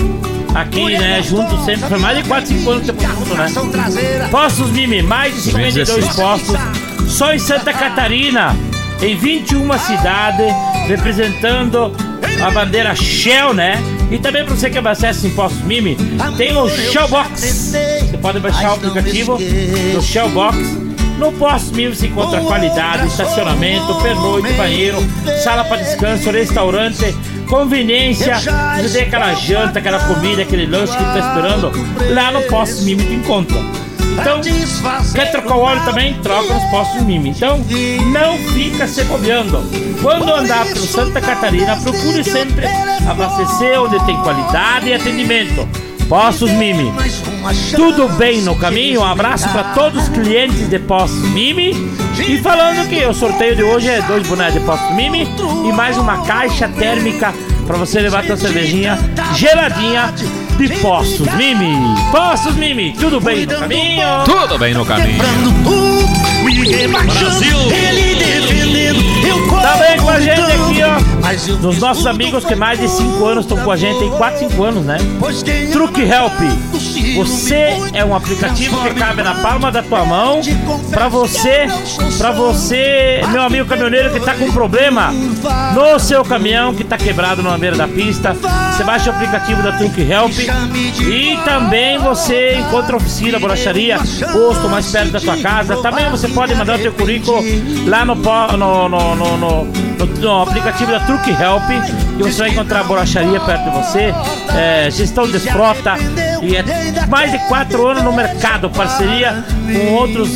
aqui, né? Junto sempre. Foi mais de 4, 5 anos que estamos juntos, né? Postos Mimi, mais de 52 2016. postos. Só em Santa Catarina, em 21 cidades, representando a bandeira Shell, né? E também pra você que abastece em Postos Mimi, tem o Shellbox. Você pode baixar o aplicativo do Shellbox. No Posto Mil se encontra qualidade, estacionamento, pernoite, banheiro, sala para descanso, restaurante, conveniência. Você tem aquela janta, aquela comida, aquele lanche que tá esperando. Lá no Posto Mimi te encontra. Então, quer trocar o óleo também? Troca nos postos Mimi. Então, não fica se bobeando. Quando andar pelo Santa Catarina, procure sempre abastecer onde tem qualidade e atendimento. Postos Mimi. Tudo bem no caminho? Um abraço para todos os clientes de Postos Mimi. E falando que o sorteio de hoje é dois bonés de Postos Mimi e mais uma caixa térmica para você levar sua cervejinha geladinha de Postos Mimi. Postos Mimi, tudo bem no caminho? Tudo bem no caminho. Brasil! Ele defendendo, eu Também com a gente aqui, ó. Dos nossos amigos que mais de 5 anos estão com a gente, tem 4, 5 anos, né? Truque Help. Você é um aplicativo que cabe na palma da tua mão pra você, para você, meu amigo caminhoneiro que tá com problema no seu caminhão que tá quebrado na beira da pista. Você baixa o aplicativo da Truque Help e também você encontra oficina, borracharia, posto mais perto da tua casa. Também você pode mandar o teu currículo lá no, no, no, no, no- no- aplicativo da Truque Help e você vai encontrar borracharia perto de você, é, gestão de frota e é mais de quatro anos no mercado, parceria com outros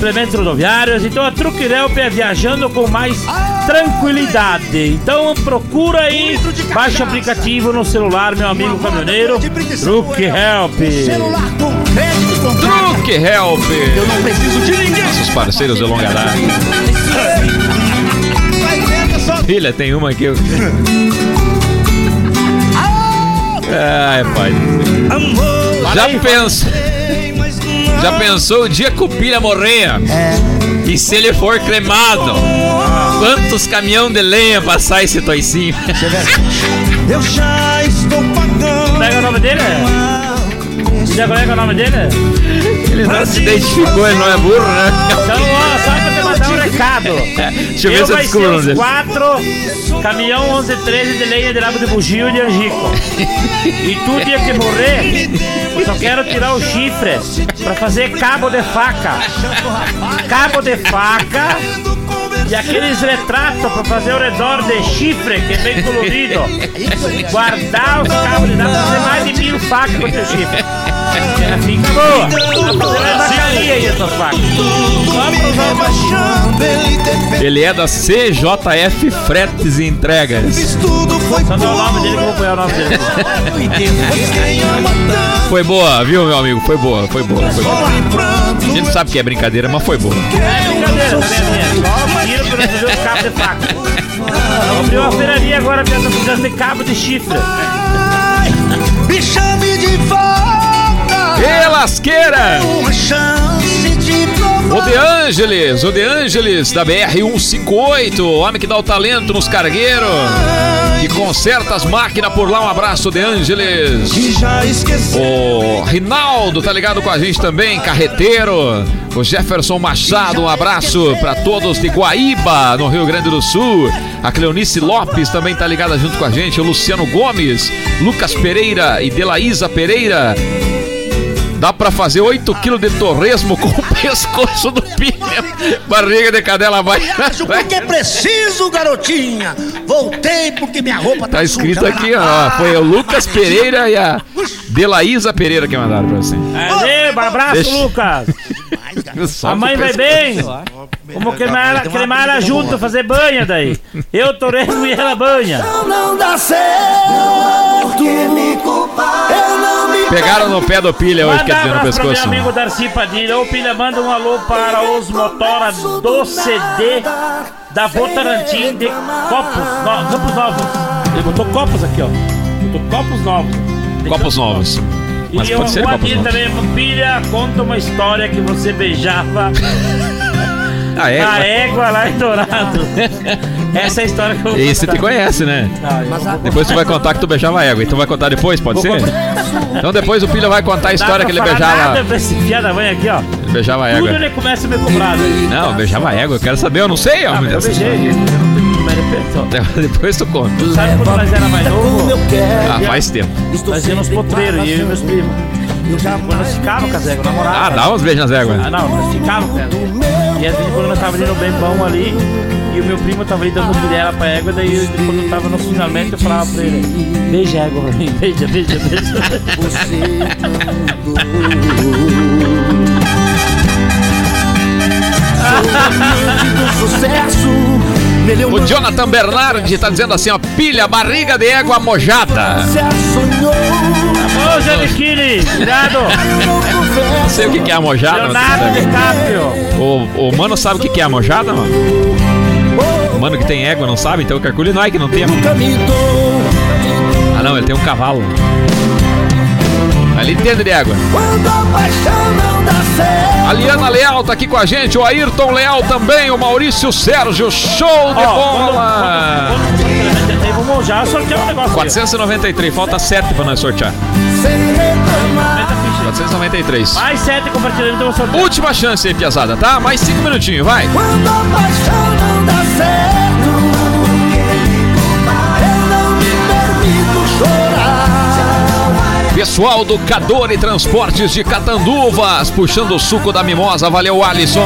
implementos rodoviários. Então a Truque Help é viajando com mais tranquilidade. Então procura aí, baixa o aplicativo no celular, meu amigo caminhoneiro. Truque Help. Truque Help. Eu não preciso de ninguém. Nossos parceiros de longa data. Filha, tem uma aqui. Ai, pai. Amor. Já pensa, já pensou o dia que o Pilha morrer? E se ele for cremado? Quantos caminhão de lenha passar esse toicinho? Eu já estou pagando. Como é é o nome dele? Já é é o nome dele? Ele não se identificou, ele não é burro, né? Então, recado. [LAUGHS] Deixa eu ver se eu descubro quatro caminhão 1113 de lenha de Lago de Bugio e de Angico. E tu, dia que morrer, eu só quero tirar o chifre pra fazer cabo de faca. Cabo de faca e aqueles retratos pra fazer ao redor de chifre, que é bem colorido. Guardar os cabos, dá pra fazer mais de mil facas com o teu chifre. Ela fica boa. Aí. Ele é da CJF Fretes e Entregas. Só dá o nome dele que eu vou apoiar o nome dele. Foi boa, viu, meu amigo? Foi boa, foi boa, foi boa. A gente sabe que é brincadeira, mas foi boa. É brincadeira, pra fazer os cabos de faca. Eu abri uma feiraria agora, Pedro, precisando de cabo de chifre. Me chame de volta. E lasqueira! Uma chance de. O De Angeles, o De Angeles da BR-158, o homem que dá o talento nos cargueiros, que conserta as máquinas por lá. Um abraço, De Angeles. O Rinaldo tá ligado com a gente também, carreteiro. O Jefferson Machado, um abraço pra todos de Guaíba, no Rio Grande do Sul. A Cleonice Lopes também tá ligada junto com a gente. O Luciano Gomes, Lucas Pereira e Delaísa Pereira. Dá pra fazer 8 quilos de torresmo com o pescoço do pilha. Barriga de cadela vai. Isso porque é preciso, garotinha. Voltei porque minha roupa tá, Tá escrito suja. aqui, ó. Foi o Lucas Pereira e a Delaísa Pereira que mandaram pra você. Aê, um abraço, Deixa- Lucas. [LAUGHS] Só A mãe vai pescoço. bem. Como cremar ela, cremar ela junto, fazer banha daí. Eu, torresmo e ela banha. Não dá certo. me culpar. Eu não me Pegaram no pé do pilha hoje, quer dizer, no pro meu pescoço. amigo Darcy Padilha. Ô, Pilha, manda um alô para os motora do CD da Votarantim de Copos, no, Campos Novos. Ele botou copos aqui, ó. Botou copos novos. Copos novos. Mas e pode ser Adir novos. também, Pilha, conta uma história que você beijava [LAUGHS] a é? égua lá em Dourado. [LAUGHS] Essa é a história que eu vou Esse contar. te conhece, né? Vou- Depois tu vai contar que tu beijava a égua. Então vai contar depois, pode Vou ser? Então depois o pilha vai contar a história que ele beijava. Nada pra esse da mãe aqui, ó. Ele beijava a Tudo égua. ele começa a me cobrar. né? Não, beijava a égua, eu quero saber, eu não sei, ó. Ah, eu beijei. Eu não. [LAUGHS] Depois tu conta. Sabe quando nós era mais novo? Ah, faz tempo. Nós íamos potreiros, e eu e meus primos. Quando nós ficávamos com as éguas, namorava. Ah, dá uns beijos nas éguas. Ah, não, nós ficávamos com elas. E às vezes quando nós tava ali no bem bom ali, e o meu primo tava ali dando colher pra égua, daí quando eu tava no finalmente eu falava pra ele, beija a égua pra mim, beija, beija, beija. [LAUGHS] sucesso. Nele eu O Jonathan Bernardi tá dizendo assim, ó, pilha, barriga de égua mojada. Ô, Zé Biquini, cuidado! Não sei o que que é a mojada. Leonardo. DiCaprio! O, o mano sabe o que que é a mojada, mano? O mano que tem égua não sabe, então o Carculi não é que não tem. Ah não, ele tem um cavalo. Ali entende de água. Quando a paixão não dá certo. A Liana Leal tá aqui com a gente, o Ayrton Leal também, o Maurício Sérgio, show de Ó, bola! Vamos já sortear um negócio. 493, falta 7 pra nós sortear. Sem reclamar. 493. Mais sete compartilhando, então sortear. Última chance aí, piazada, tá? Mais 5 minutinhos, vai. Quando a paixão não dá certo. Pessoal do Cadore Transportes de Catanduvas, puxando o suco da mimosa, valeu Alisson.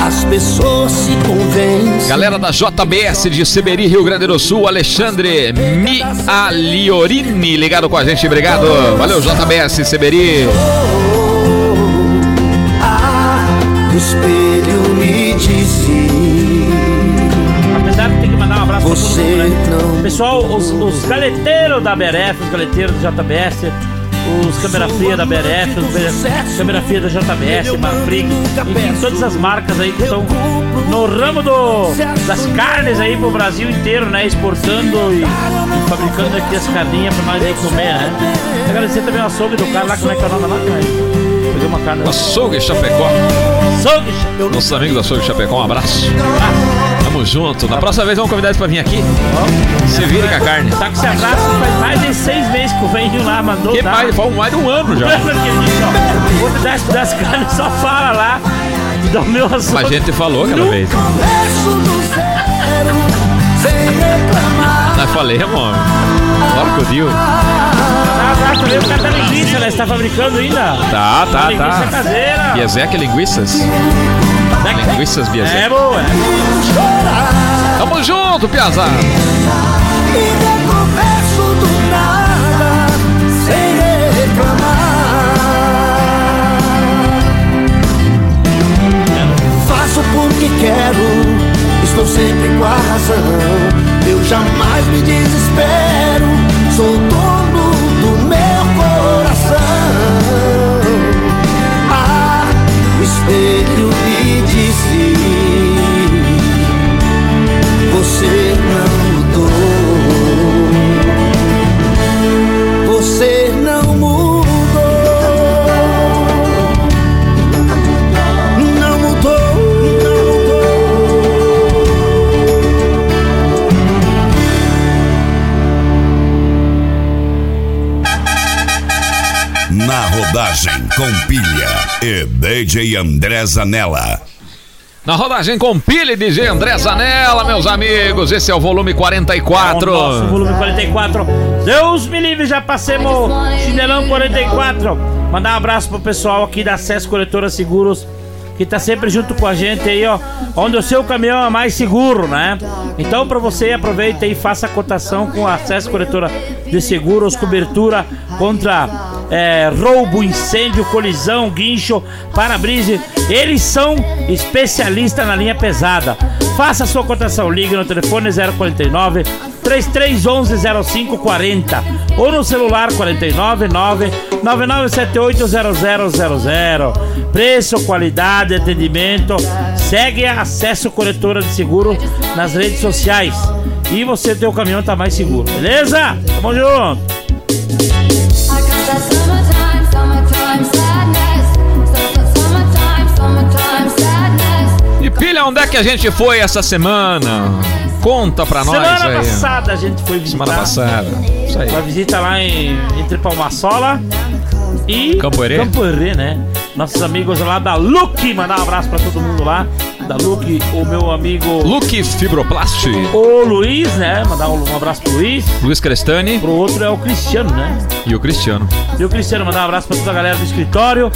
As pessoas se convencem. Galera da JBS de Seberi, Rio Grande do Sul, Alexandre Mialiorini ligado com a gente, obrigado. Valeu JBS Seberi. Ah, o espelho um abraço pra todo Você mundo, né? Pessoal, os, os galeteiros da BRF, os galeteiros do JBS, os câmera fria da BRF, os câmera fria da JBS, Marfrig, enfim, todas as marcas aí que estão no ramo do, das carnes aí pro Brasil inteiro, né? Exportando e, e fabricando aqui as carninhas pra nós aí comer, né? Agradecer também o açougue do cara lá, como é que é o nome lá, cara? Peguei uma carne. Açougue Chapecó. Açougue! Nossos amigos do Açougue Chapecó, um abraço. Tamo junto. Na próxima vez vamos convidar eles pra vir aqui. Se vire com a carne. Tá com esse abraço faz mais de seis meses que o velhinho lá mandou. Que dar. mais? Faz mais de um ano já. Lembra que ele disse, ó, vou te dar esse das carnes, só fala lá do meu açougue. A gente falou aquela vez. Sem reclamar. Nós falamos, homem. Bora com o Dio. Ah, tá, o cara tá linguiça, né? Você tá fabricando ainda? Tá, tá, linguiça tá. caseira. Biezek Linguiças. Linguiças Biezek. É boa. Tamo junto, Piazada. E recomeço do nada. Sem reclamar. Faço porque quero. Estou sempre com a razão. Eu jamais me desespero. Sou dono do meu coração. Ah, o espelho rodagem com pilha e DJ André Zanella. Na rodagem com Pile DJ André Zanella, meus amigos. Esse é o volume 44. É o nosso volume 44. Deus me livre, já passemos chinelão 44. Mandar um abraço pro pessoal aqui da Acesso Corretora Seguros, que tá sempre junto com a gente aí, ó. Onde o seu caminhão é mais seguro, né? Então, para você, aproveita e faça a cotação com a Acesso Corretora de Seguros, cobertura contra é, roubo, incêndio, colisão, guincho, para-brisa. Eles são especialistas na linha pesada. Faça sua cotação, ligue no telefone 049 3311 0540 ou no celular 499 9978 0000. Preço, qualidade, atendimento. Segue Acesso Corretora de Seguro nas redes sociais. E você, teu caminhão tá mais seguro, beleza? Tamo junto! E pilha, onde é que a gente foi essa semana? Conta pra nós Semana aí. passada a gente foi visitar. Semana passada. Isso aí. Uma visita lá em, entre Palmasola e Campoerê. Campoerê, né? Nossos amigos lá da Luke, mandar um abraço pra todo mundo lá. Da Luke, o meu amigo Luke Fibroplast. o Luiz, né? Mandar um, abraço pro Luiz. Luiz Crestani Pro outro é o Cristiano, né? e o Cristiano. E o Cristiano, mandar um abraço pra toda a galera do escritório.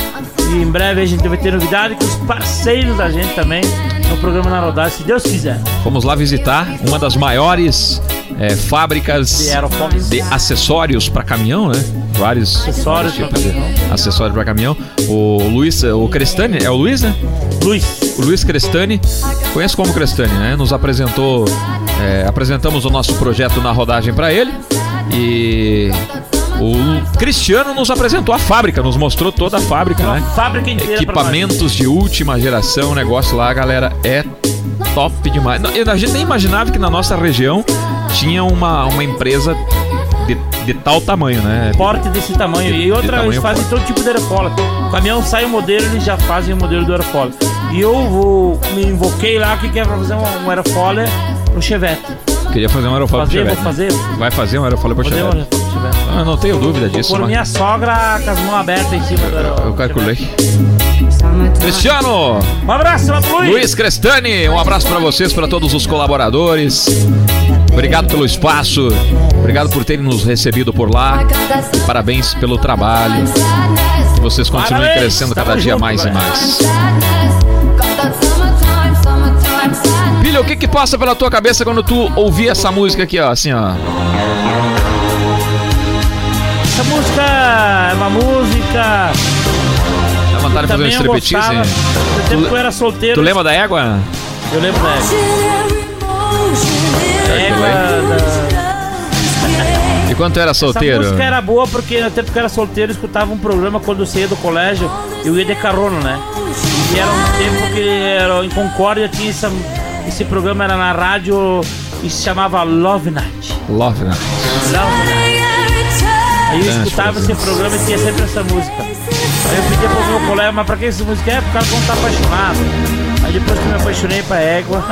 E em breve a gente vai ter novidade com os parceiros da gente também no programa Na Rodagem, se Deus quiser. Fomos lá visitar uma das maiores é, fábricas De acessórios para caminhão, né? Vários Acessórios tipos de acessórios para caminhão. O Luiz, o Crestani, é o Luiz, né? Luiz. O Luiz Crestani, conheço como Crestani, né? Nos apresentou, é, apresentamos o nosso projeto na rodagem para ele e o Cristiano nos apresentou a fábrica, nos mostrou toda a fábrica, né? Fábrica. Equipamentos de última geração, negócio lá, galera, é top demais. A gente nem imaginava que na nossa região tinha uma, uma empresa de, de tal tamanho, né? porte desse tamanho. De- e outra, tamanho eles fazem todo tipo de aerofola. O caminhão sai o modelo, eles já fazem o modelo do aerofola. E eu vou, me invoquei lá que quer fazer um, um aerofola pro Chevette. Queria fazer um aerofólio pro Fazer, vou Chevette. fazer. Vai fazer um aerofólio pro um Chevette? Chevette. Ah, não tenho dúvida disso, Por mas minha sogra com as mãos abertas em cima do eu calculei. Cristiano, Um abraço Luiz. Luiz Crestani, um abraço pra vocês, pra todos os colaboradores. Obrigado pelo espaço, obrigado por terem nos recebido por lá. Parabéns pelo trabalho. Que vocês continuem Parabéns, crescendo cada tamo dia junto, mais e velho. mais. Filha, o que que passa pela tua cabeça quando tu ouvir essa música aqui, ó, assim, ó? Essa música é uma música. Vontade de fazer um striptease? No tempo que eu era solteiro. Tu lembra da égua? Eu lembro da égua. Égua da- E quando tu era solteiro? Essa música era boa porque no tempo que eu era solteiro eu escutava um programa quando eu saía do colégio eu ia de carona, né? E era um tempo que era, em Concórdia tinha essa, esse programa era na rádio e se chamava Love Night. Love, né? Love Night. Aí eu Dance, escutava esse programa e tinha sempre essa música. Aí eu pedia pro meu colega, mas pra que essa música é? Por causa quando tá apaixonado. Aí depois que eu me apaixonei pra égua.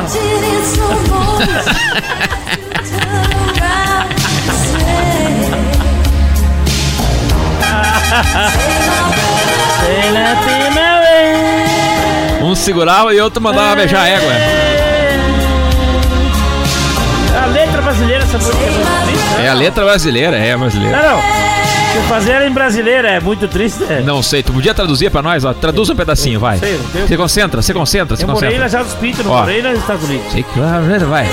Um segurava e outro mandava beijar a égua. A letra brasileira, essa música é né? É a letra brasileira, é brasileira. Não, não. Se fazer ela em brasileira é muito triste, é. Não sei, tu podia traduzir pra nós? Ó, traduz um pedacinho, vai. Sei, eu- Se concentra, se concentra, se Eu morei na concentra. Pinto, não Ó. morei nos Estados Unidos. Sei, claro, vai.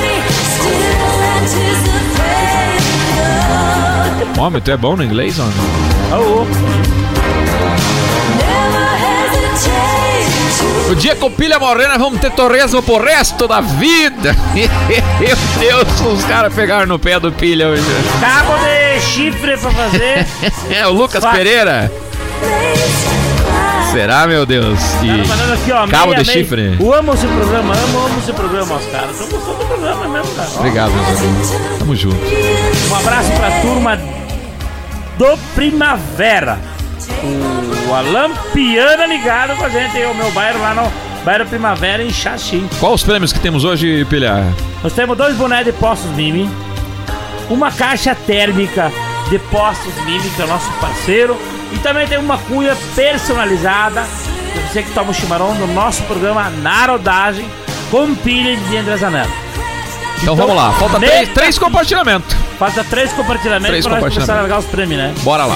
Homem, tu é bom no inglês, homem? Alô. O dia que o Pilha morrer, nós vamos ter torresmo pro resto da vida. [LAUGHS] Meu Deus, os caras pegaram no pé do Pilha hoje. Cabo de chifre pra fazer. [LAUGHS] É o Lucas. Pereira. Será, meu Deus? Tá mandando aqui, ó. Cabo meia, de meia. chifre. Eu amo esse programa, amo, amo esse programa, os caras. Tô gostando do programa mesmo, cara. Obrigado, meus amigos. Tamo junto. Um abraço pra turma do Primavera. O Alan Piana ligado com a gente o meu bairro lá no bairro Primavera em Xaxim. Qual os prêmios que temos hoje, Pilha? Nós temos dois bonés de Postos Mimi, uma caixa térmica de Postos Mimi, que é o nosso parceiro, e também tem uma cunha personalizada você que toma o chimarrão no nosso programa Narodagem com pilha de André Zanella. Então, vamos lá, falta três, três compartilhamentos. Falta três compartilhamentos Três pra nós compartilhamentos. começar a largar os prêmios, né? Bora lá.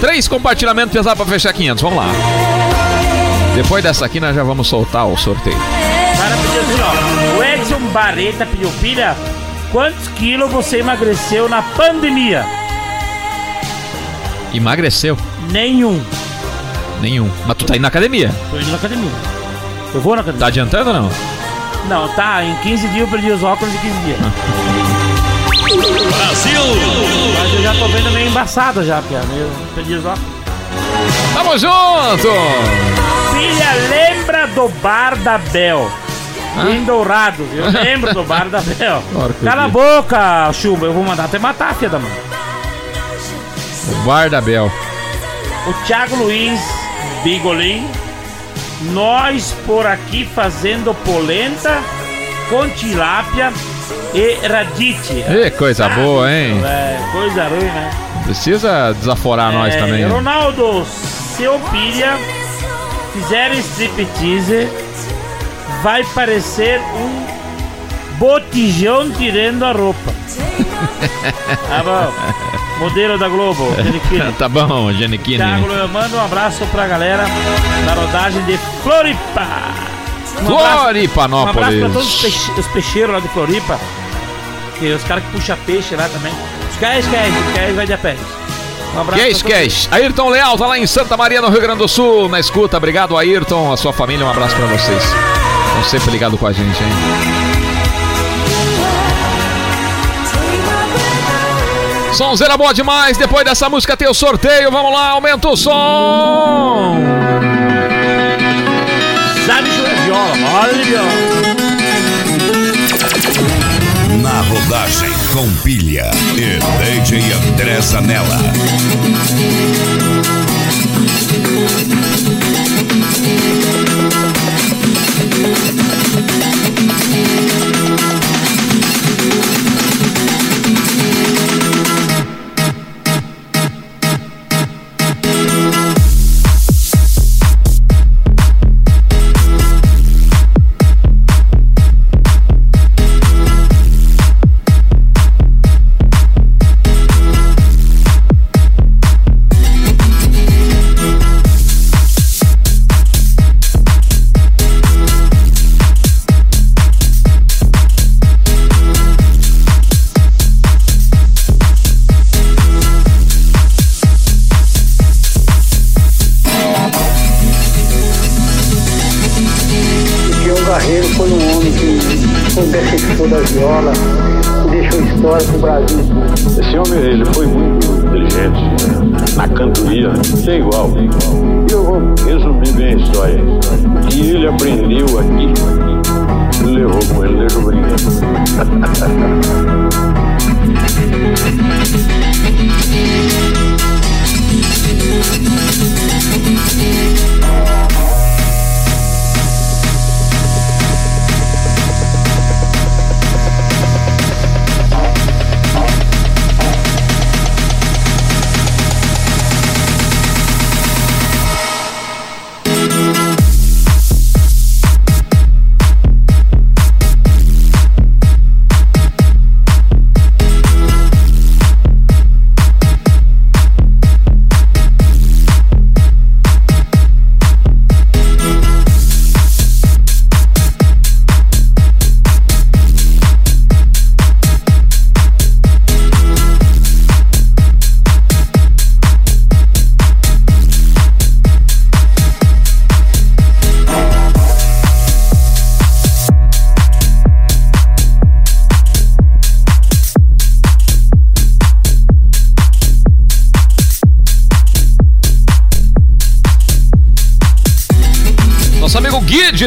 Três compartilhamentos pesados pra fechar 500, vamos lá. Depois dessa aqui nós já vamos soltar o sorteio. O cara pediu assim, ó. O Edson Barreta pediu, pilha, quantos quilos você emagreceu na pandemia? Emagreceu? Nenhum. Nenhum. Mas tu tá indo na academia? Tô indo na academia. Eu vou na academia. Tá adiantando ou não? Não, tá, em 15 dias eu perdi os óculos em 15 dias. [LAUGHS] Brasil! Eu já tô vendo meio embaçado já, Pia. Eu perdi os óculos. Tamo junto! Filha, lembra do bar da Bel? Em Dourados, [LAUGHS] eu lembro do bar da Bel. Cala a boca, Chuba, eu vou mandar até matar a filha da mãe. O Bar da Bel. O Thiago Luiz Bigolin, nós por aqui fazendo polenta com tilápia e radite. Ê, coisa boa, hein? É, coisa ruim, né? Precisa desaforar nós É, também. Ronaldo, seu pilha fizer striptease, vai parecer um botijão tirando a roupa. [LAUGHS] tá bom. Modelo da Globo, [LAUGHS] Giannichini. tá bom, Giannichini. Thiago, eu mando um abraço pra galera da rodagem de Floripa. Um abraço- Floripanópolis. Um abraço pra todos os, peixe- os peixeiros lá de Floripa. Que os caras que puxam peixe lá também. Os caras querem, os caras vai de a pé. Um abraço cash. Ayrton Leal tá lá em Santa Maria, no Rio Grande do Sul, na escuta. Obrigado, Ayrton, a sua família. Um abraço pra vocês. Estão sempre ligados com a gente, hein? Sonzeira boa demais. Depois dessa música tem o sorteio. Vamos lá, aumenta o som. Sabe viola, olha. Na rodagem com pilha e DJ André Zanella.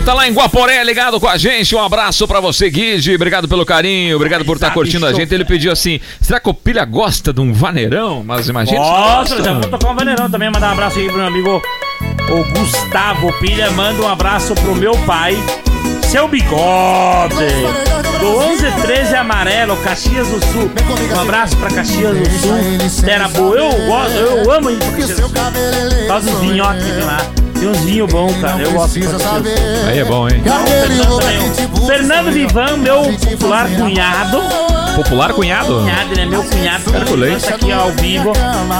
Tá lá em Guaporé ligado com a gente. Um abraço pra você, Guide. Obrigado pelo carinho, obrigado por estar curtindo a gente. Ele pediu assim: será que o Pilha gosta de um vaneirão? Mas imagina. se Nossa, já vou tocar um vaneirão também, mandar um abraço aí pro meu amigo o Gustavo Pilha. Manda um abraço pro meu pai, seu bigode. Do 11 13 amarelo, Caxias do Sul. Um abraço pra Caxias do Sul. Terra boa. Eu gosto, eu amo ir pra Caxias do Sul. Vinhotes que tem lá. Tem uns vinhos bons, cara. Eu gosto. Aí é bom, hein? Fernando, também. Fernando Vivan, meu popular cunhado. Popular cunhado? Cunhado, ele é meu cunhado. Calculei. Canta aqui ao vivo.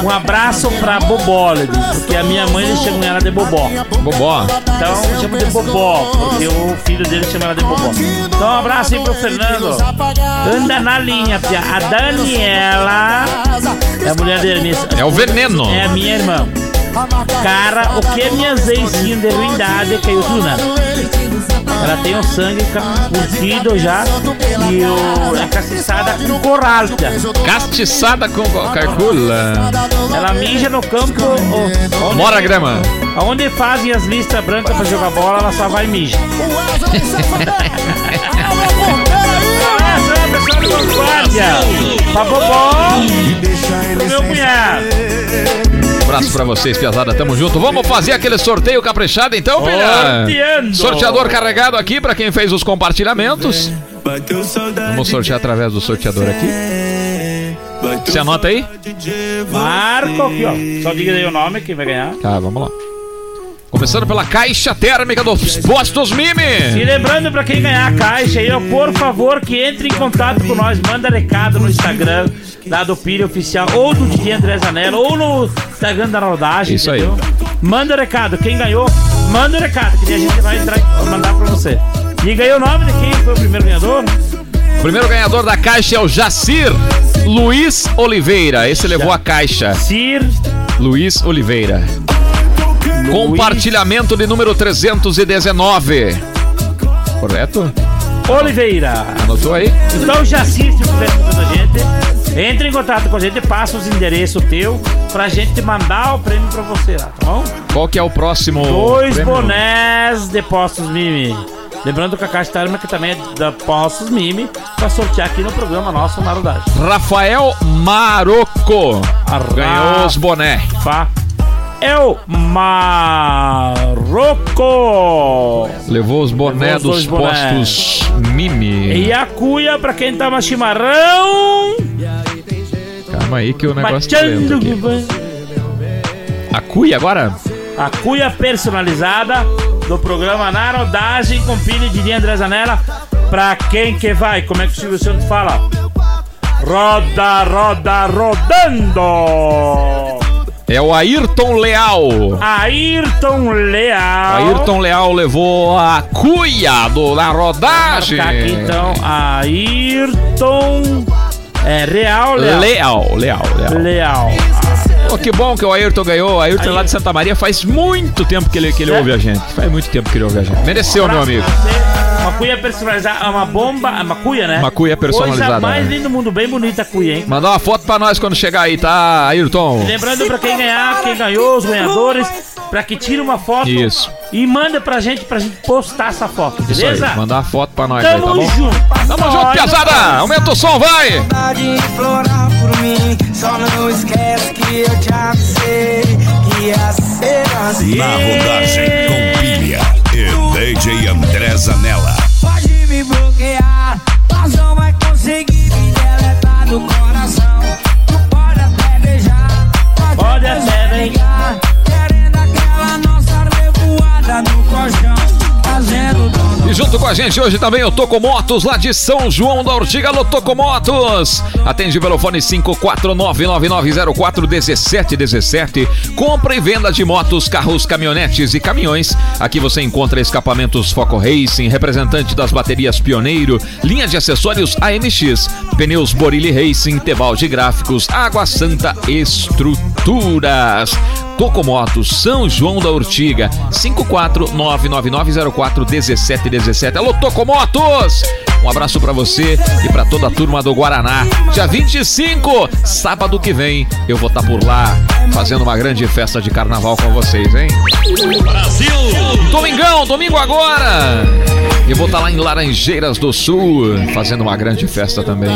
Um abraço pra Bobó, ele diz, porque a minha mãe chama ela de Bobó. Bobó. Então chama de Bobó, porque o filho dele chama ela de Bobó. Então um abraço aí pro Fernando. Anda na linha, pia. A Daniela é a mulher dele. É o veneno. É a minha irmã. Cara, o que minhas ex-sim de ruindade caiu tudo nada. Ela tem o sangue curtido já e o, é castiçada com coralta. Castiçada com co- calcula. Ela mija no campo. onde- Mora grama. Onde fazem as listas brancas pra jogar bola, ela só vai e mija. Concórdia. Pra Bobó. Pro meu cunhado. Abraço pra vocês, Piazada. Tamo junto. Vamos fazer aquele sorteio caprichado então? Sorteando. Sorteador carregado aqui pra quem fez os compartilhamentos. Vamos sortear através do sorteador aqui. Você anota aí? Marco aqui, ó. Só diga aí o nome, quem vai ganhar. Tá, vamos lá. Começando pela caixa térmica dos postos E Mimi. lembrando pra quem ganhar a caixa aí, ó, por favor, que entre em contato com nós, manda recado no Instagram lá do Oficial, ou do DJ André Zanella, ou no Instagram da Rodagem. Isso aí. entendeu? Manda recado, quem ganhou, manda recado, que a gente vai entrar e mandar pra você. Diga aí o nome de quem foi o primeiro ganhador. O primeiro ganhador da caixa é o Jacir Luiz Oliveira. Esse levou a caixa. Cir Luiz Oliveira. Compartilhamento de número 319. Correto? Oliveira. Anotou aí? Então já assiste se estiver escutando a gente. Entre em contato com a gente, passa os endereços teu pra gente mandar o prêmio pra você lá, tá bom? Qual que é o próximo? Dois prêmio? bonés de Postos Mimi. Lembrando que a caixa térmica também é da Postos Mimi pra sortear aqui no programa nosso Narodagem. Rafael Maroco. Ganhou os boné. É o Marroco. Levou os boné Levou os dos boné. postos Mimi. E a cuia pra quem toma chimarrão. Calma aí que o negócio tá Machando. A cuia agora? A cuia personalizada do programa Narodagem com Pini de André Zanella. Pra quem que vai? Como é que o Silvio Santos fala? Roda, roda, rodando! É o Ayrton Leal. Ayrton Leal. Ayrton Leal levou a cuia do, da rodagem. Tá aqui então, Ayrton. É, Real Leal. Leal, Leal, Leal. Leal. Pô, que bom que o Ayrton ganhou. O Ayrton é lá de Santa Maria faz muito tempo que ele, que ele ouve a gente. Faz muito tempo que ele ouve a gente. Mereceu, meu amigo. Cuia personalizada, uma bomba, uma cuia, né? Uma cuia personalizada, Coisa mais né? linda do mundo, bem bonita a cuia, hein? Mandar uma foto pra nós quando chegar aí, tá, Ayrton? Lembrando pra quem ganhar, quem ganhou, os ganhadores, pra que tire uma foto Isso. e manda pra gente, pra gente postar essa foto, Isso aí, beleza? mandar uma foto pra nós aí, tá Tamo bom? junto. Tamo junto, piazada! Aumenta o som, vai! por mim. Só não esquece que eu te avisei que ia ser assim. Na rodagem com pilha e DJ André Zanella. No. E junto com a gente hoje também o Tocomotos, lá de São João da Ortiga, Alô Tocomotos. Atende pelo fone 54999041717. Compra e venda de motos, carros, caminhonetes e caminhões. Aqui você encontra escapamentos Foco Racing, representante das baterias Pioneiro, linha de acessórios AMX, pneus Borilli Racing, Tebalde Gráficos, Água Santa Estruturas. Tocomotos, São João da Urtiga, 54999041717. Alô, Tocomotos! Um abraço pra você e pra toda a turma do Guaraná. Dia 25, sábado que vem, eu vou estar por lá, fazendo uma grande festa de carnaval com vocês, hein? Brasil! Domingão, domingo agora! Eu vou estar lá em Laranjeiras do Sul, fazendo uma grande festa também.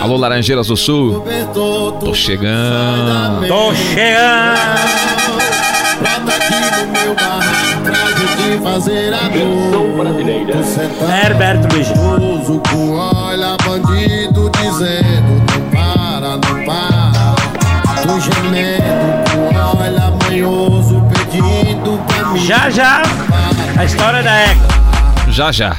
Alô, Laranjeiras do Sul. Tô chegando. Tô chegando. Brota aqui no meu barraco, atrás de fazer a dor. Você tá Herberto com olha bandido dizendo não para, não para. Tô gemendo com olha manhoso pedindo pra mim. Já já, a história da égua. Já, já.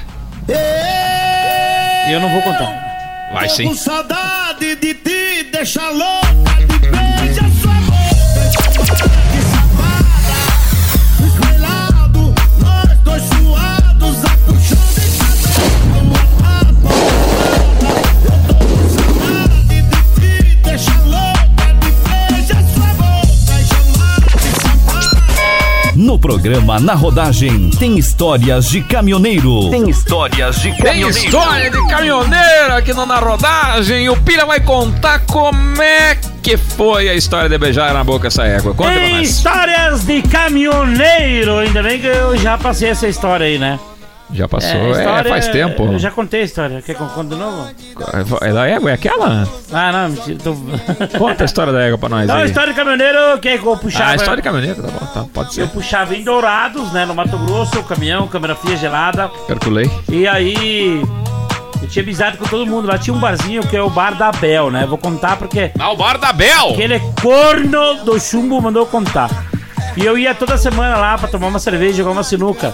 Eu não vou contar. Vai sim. Com saudade de ti, deixa louca No programa Na Rodagem tem histórias de caminhoneiro. Tem histórias de Tem caminhoneiro. história de caminhoneiro aqui no Na Rodagem. O Pilha vai contar como é que foi a história de beijar na boca essa égua. Conta pra Tem nós. histórias de caminhoneiro. Ainda bem que eu já passei essa história aí, né? Já passou, a é, história- faz tempo. Eu já contei a história. Quer que eu conte de novo? É da égua, é aquela? Ah, não, mentira. Tô... [LAUGHS] Conta a história da égua pra nós Não, a aí. história de caminhoneiro, que é que eu puxava. Ah, a história de caminhoneiro, tá bom, tá, pode ser. Eu puxava em Dourados, né, no Mato Grosso, o caminhão, câmera fria gelada. Calculei. E aí, eu tinha amizade com todo mundo. Lá tinha um barzinho que é o Bar da Bel, né? Vou contar porque. Ah, o Bar da Bel! Aquele corno do chumbo mandou contar. E eu ia toda semana lá pra tomar uma cerveja, jogar uma sinuca.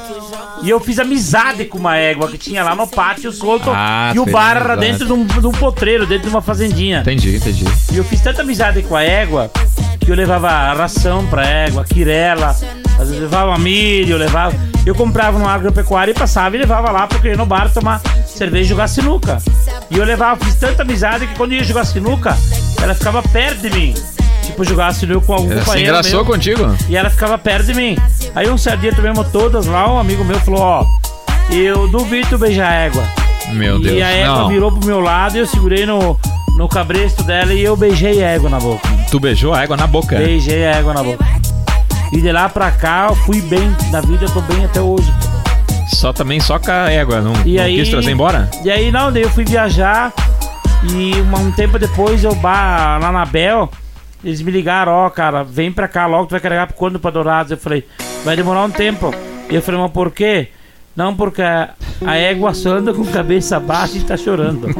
E eu fiz amizade com uma égua que tinha lá no pátio solto. Ah, e o fez bar era dentro de um, de um potreiro, dentro de uma fazendinha. Entendi, entendi. E eu fiz tanta amizade com a égua que eu levava ração pra égua, quirela, às vezes levava milho, eu levava. Eu comprava no agropecuário e passava e levava lá porque no bar tomar cerveja e jogar sinuca. E eu levava, fiz tanta amizade que quando ia jogar sinuca, ela ficava perto de mim. Tipo, jogar sinuca com algum Ela se companheiro. engraçou meu. contigo? E ela ficava perto de mim. Aí um certo dia tomamos todas lá, um amigo meu falou, ó, eu duvido tu beijar a égua. Meu Deus. E a égua Não. virou pro meu lado e eu segurei no, no cabresto dela e eu beijei a égua na boca. Tu beijou a égua na boca? Beijei a égua na boca. E de lá pra cá eu fui bem na vida, eu tô bem até hoje. Só também, só com a égua. Não, E não aí, quis trazer embora? E aí não, daí eu fui viajar e um tempo depois eu lá na Bel, eles me ligaram, ó, cara, vem pra cá logo, tu vai carregar quando pra Dourados? Eu falei, vai demorar um tempo. E eu falei, mas por quê? Não, porque a égua só anda com cabeça baixa e tá chorando. [LAUGHS]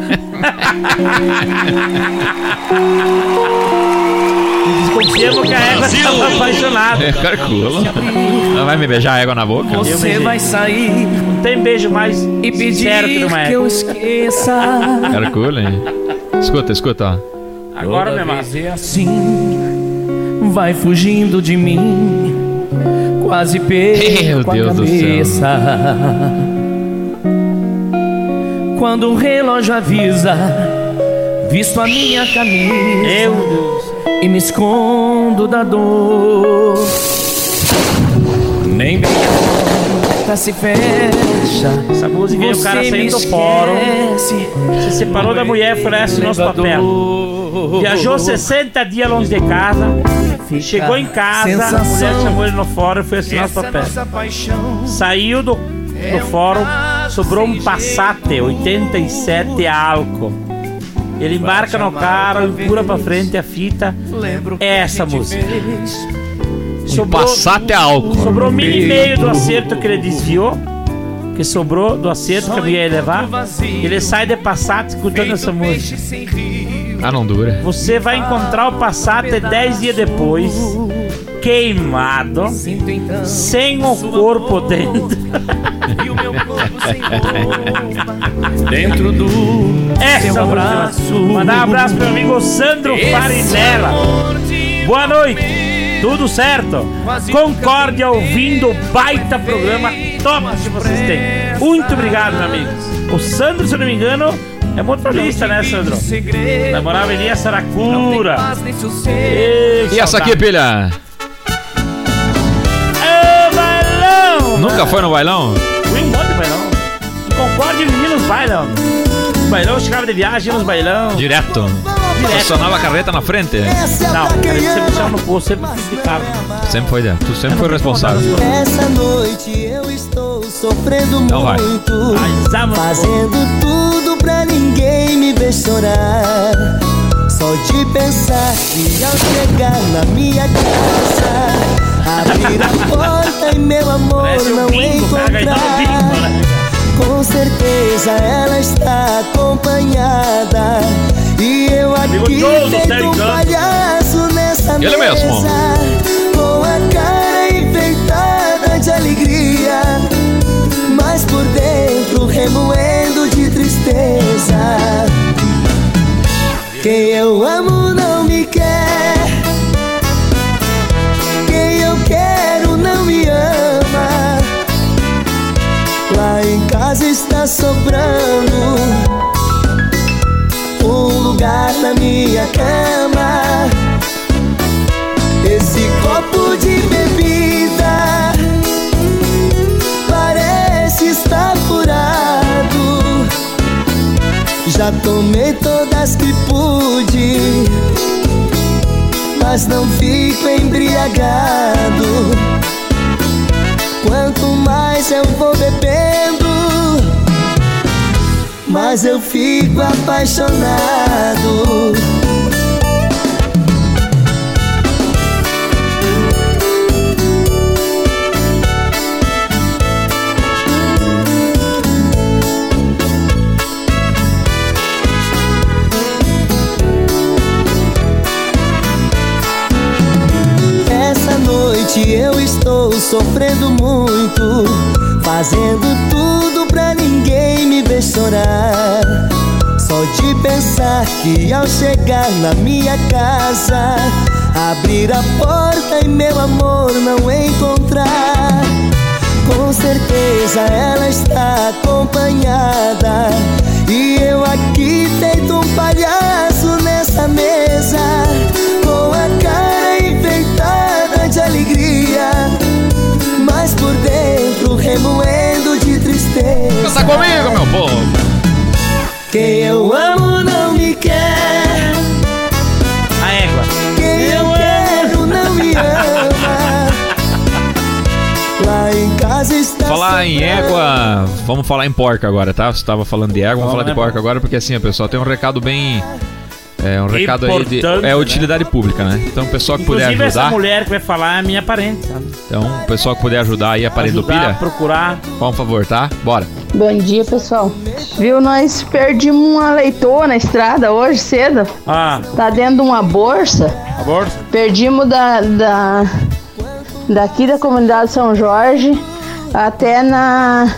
Desconfiamos que a égua tava apaixonada. É, calcula. Ela vai me beijar a égua na boca? Eu beijei. sair Não tem beijo mais e pedir sincero que que eu esqueça. Calcula, hein? Escuta, escuta, ó. Agora, Toda vez é assim, vai fugindo de mim, quase perco Meu a Deus cabeça. Quando o relógio avisa, visto a minha camisa, e me escondo da dor. Nem porta se fecha. Essa música aí, o cara saindo do fórum. Se separou da mulher, assinou os papel. Viajou [LAUGHS] 60 dias longe de casa. Chegou em casa, a mulher chamou ele no fórum e foi assinar os Essa é papéis. Saiu do, do fórum, sobrou um Passat 87 álcool. Ele embarca no carro, empura pra frente a fita. Lembro que Essa música. Sobrou, Passat é álcool. sobrou um milho e meio do acerto que ele desviou. Que sobrou do acerto que eu ia levar. Ele sai de Passat escutando essa música. Ah, não dura. Você vai encontrar o Passat 10 dias depois, queimado, Sinto então sem o corpo dentro. e o meu corpo sem roupa. Dentro do Essa seu abraço. Mandar um abraço pro meu amigo Sandro Farinella. Boa noite. Tudo certo? Concorde ouvindo o baita programa top que vocês têm. Muito obrigado, meu amigo. O Sandro, se eu não me engano, é motorista, né, Sandro? Segredo. Namorava Elia Saracura. Ei, E essa aqui, pilha? Ô, bailão! Nunca foi no bailão? Fui um monte de bailão. Concorde meninos bailão. Bailão chegava de viagem nos bailão. Direto. Estacionava a carreta na frente? Não, cara, ele sempre deixava no posto, sempre de carro. Sempre foi, né? Tu sempre foi responsável. Essa noite eu estou sofrendo Então vai. muito. Mas, Fazendo tudo pra ninguém me ver chorar. Só de pensar que ao chegar na minha casa, Abrir a [LAUGHS] porta e meu amor um não bingo, encontrar. Com certeza ela está acompanhada. E eu aqui feito um palhaço nessa Ele mesa. mesmo. Com a cara enfeitada de alegria. Mas por dentro remoendo de tristeza. Quem eu amo não sobrando um lugar na minha cama. Esse copo de bebida parece estar furado. Já tomei todas que pude, mas não fico embriagado. Quanto mais eu vou bebendo, mais eu fico apaixonado. Essa noite eu estou sofrendo muito, fazendo tudo chorar. Só de pensar que ao chegar na minha casa, abrir a porta e meu amor não encontrar. Com certeza ela está acompanhada. E eu aqui feito um palhaço nessa mesa. Com a cara enfeitada de alegria. Quem eu amo não me quer. A égua. Quem eu quero não [LAUGHS] me ama. Lá em casa está Falar em égua, vamos falar em porca agora, tá? Você tava falando de égua, vamos falar de porca agora, porque assim, pessoal tem um recado bem. É um recado aí de. É né? utilidade pública, né? Então o pessoal que puder Inclusive, essa ajudar. mulher que vai falar é minha parente, sabe? Então, o pessoal que puder ajudar aí a parede do Ajudar, pilha, procurar. por favor, tá? Bora. Bom dia, pessoal. Viu, nós perdimos uma leitoa na estrada hoje cedo. Ah, Tá dentro de uma bolsa. a bolsa? Perdimos da, da daqui da comunidade São Jorge até na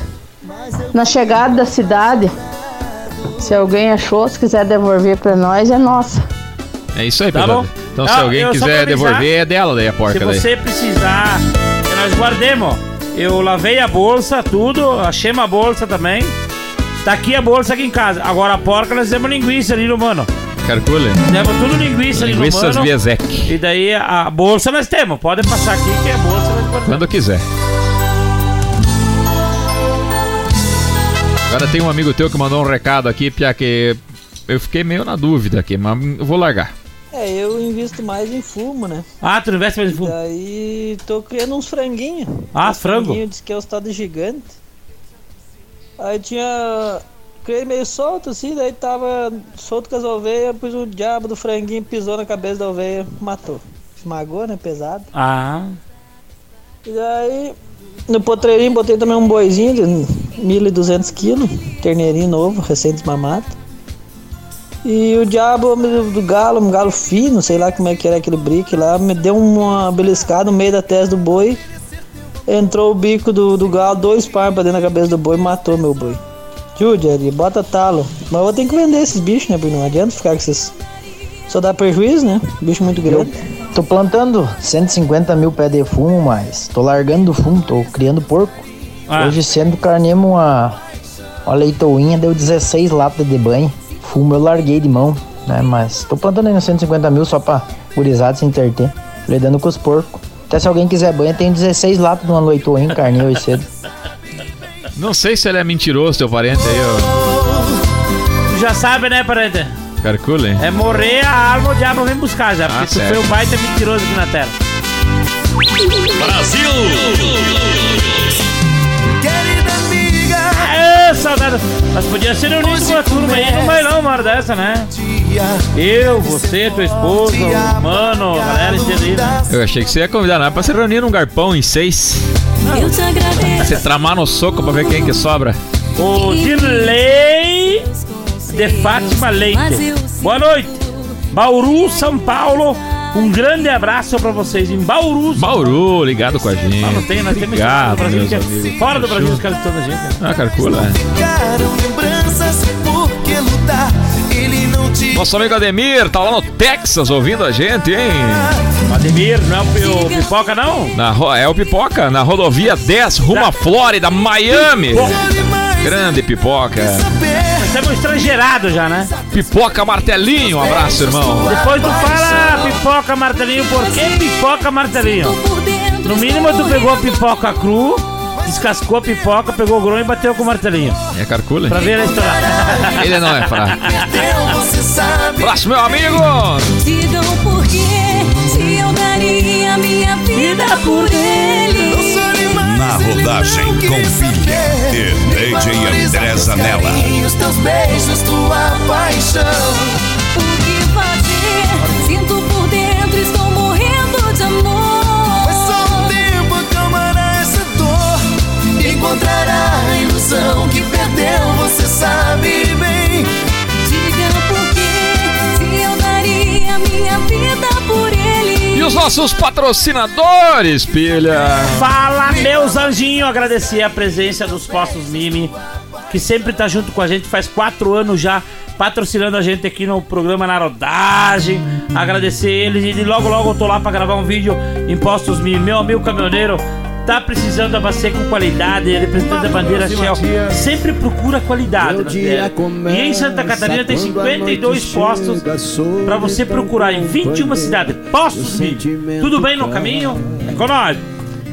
na chegada da cidade. Se alguém achou, se quiser devolver pra nós, é nossa. É isso aí, Tá pessoal. bom. Então, se Ah, alguém eu só quiser avisar, devolver, é dela daí a porca Se daí. você precisar, que nós guardemos. Eu lavei a bolsa, tudo, achei uma bolsa também. Tá aqui a bolsa aqui em casa. Agora a porca nós fizemos linguiça ali no mano. Carcule. Fizemos tudo linguiça ali no Linguiças mano. Viezec. E daí a bolsa nós temos. Pode passar aqui que a bolsa nós guardamos. Quando quiser. Agora tem um amigo teu que mandou um recado aqui, Pia, que eu fiquei meio na dúvida aqui, mas eu vou largar. É, eu invisto mais em fumo, né? Ah, tu investe mais em fumo? Daí tô criando uns franguinhos. Ah, frango? franguinhos, Diz que é o estado gigante. Aí tinha. Criei meio solto assim, daí tava solto com as ovelhas, pus o diabo do franguinho, pisou na cabeça da ovelha, matou. Esmagou, né? Pesado. Ah. E daí, no potreirinho, botei também um boizinho de 1.200 quilos, terneirinho novo, recém-desmamado. E o diabo do galo, um galo fino, sei lá como é que era aquele brick lá, me deu uma beliscada no meio da testa do boi. Entrou o bico do, do galo, dois par pra dentro da cabeça do boi e matou meu boi. Judy, bota talo. Mas eu vou ter que vender esses bichos, né, Bruno? Não adianta ficar com esses. Só dá prejuízo, né? Bicho muito grande. Tô plantando 150 mil pés de fumo, mas tô largando do fumo, tô criando porco. Ah. Hoje cedo carnemos uma, uma leitoinha, deu 16 latas de banho. Fumo eu larguei de mão, né? Mas tô plantando aí nos 150 mil só pra gurizada se interter. Lidando com os porcos. Até se alguém quiser banho, tem 16 latas de uma leitoinha, carnei hoje cedo. Não sei se ele é mentiroso, teu parente aí, ó. Tu já sabe, né, parente? Carcule. É morrer a alma, o diabo vem buscar já. Porque Ah, tu certo. foi o baita mentiroso aqui na terra. Brasil! Aê, saudade. Mas podia ser reunido com a turma aí no bailão uma hora dessa, né? Eu, você, tua esposa, mano, galera entendida. Eu achei que você ia convidar nós pra se reunir num garpão em seis. Eu te agradeço. Você tramar no soco pra ver quem que sobra. O Dirley de Fátima Leite. Boa noite. Bauru, São Paulo. Um grande abraço pra vocês em Bauru. São Bauru, ligado com a gente. Ah, não tem, nós temos no Brasil meus amigos. Fora do Brasil, os caras estão a gente. né? Ah, carcula. Ficaram lembranças, por que lutar? Ele não te Nosso amigo Ademir tá lá no Texas ouvindo a gente, hein? Ademir, não é o pi- o pipoca, não? Na, ro- é o Pipoca, na rodovia 10, rumo à Flórida, Miami. Grande Pipoca. Estamos estrangeirados já, né? Pipoca Martelinho, um abraço, irmão. Depois tu fala pipoca martelinho, por que pipoca martelinho? No mínimo tu pegou a pipoca cru, descascou a pipoca, pegou o grão e bateu com o martelinho. É carcula? Pra ver a história. [LAUGHS] Ele não é fraco. Abraço, meu amigo. Digam por quê se eu daria minha vida por ele. Rodagem com filha de DJ André Zanella. Os teus beijos, tua paixão. O que fazer? Sinto por dentro, estou morrendo de amor. Mas só o tempo acalmará essa dor. Encontrará a ilusão que perdeu, você sabe bem. Digam por quê se eu daria minha vida. E os nossos patrocinadores, pilha. Fala, meus anjinhos! Agradecer a presença dos Postos Mimi, que sempre tá junto com a gente, faz quatro anos já, patrocinando a gente aqui no programa Na Rodagem. Agradecer eles e logo logo eu tô lá pra gravar um vídeo em Postos Mimi. Meu amigo caminhoneiro. Tá precisando abastecer com qualidade, representante da bandeira Shell. Sempre procura qualidade. né? E em Santa Catarina tem 52 postos pra você procurar em 21 cidades. Postos. Tudo bem no caminho? É com nós.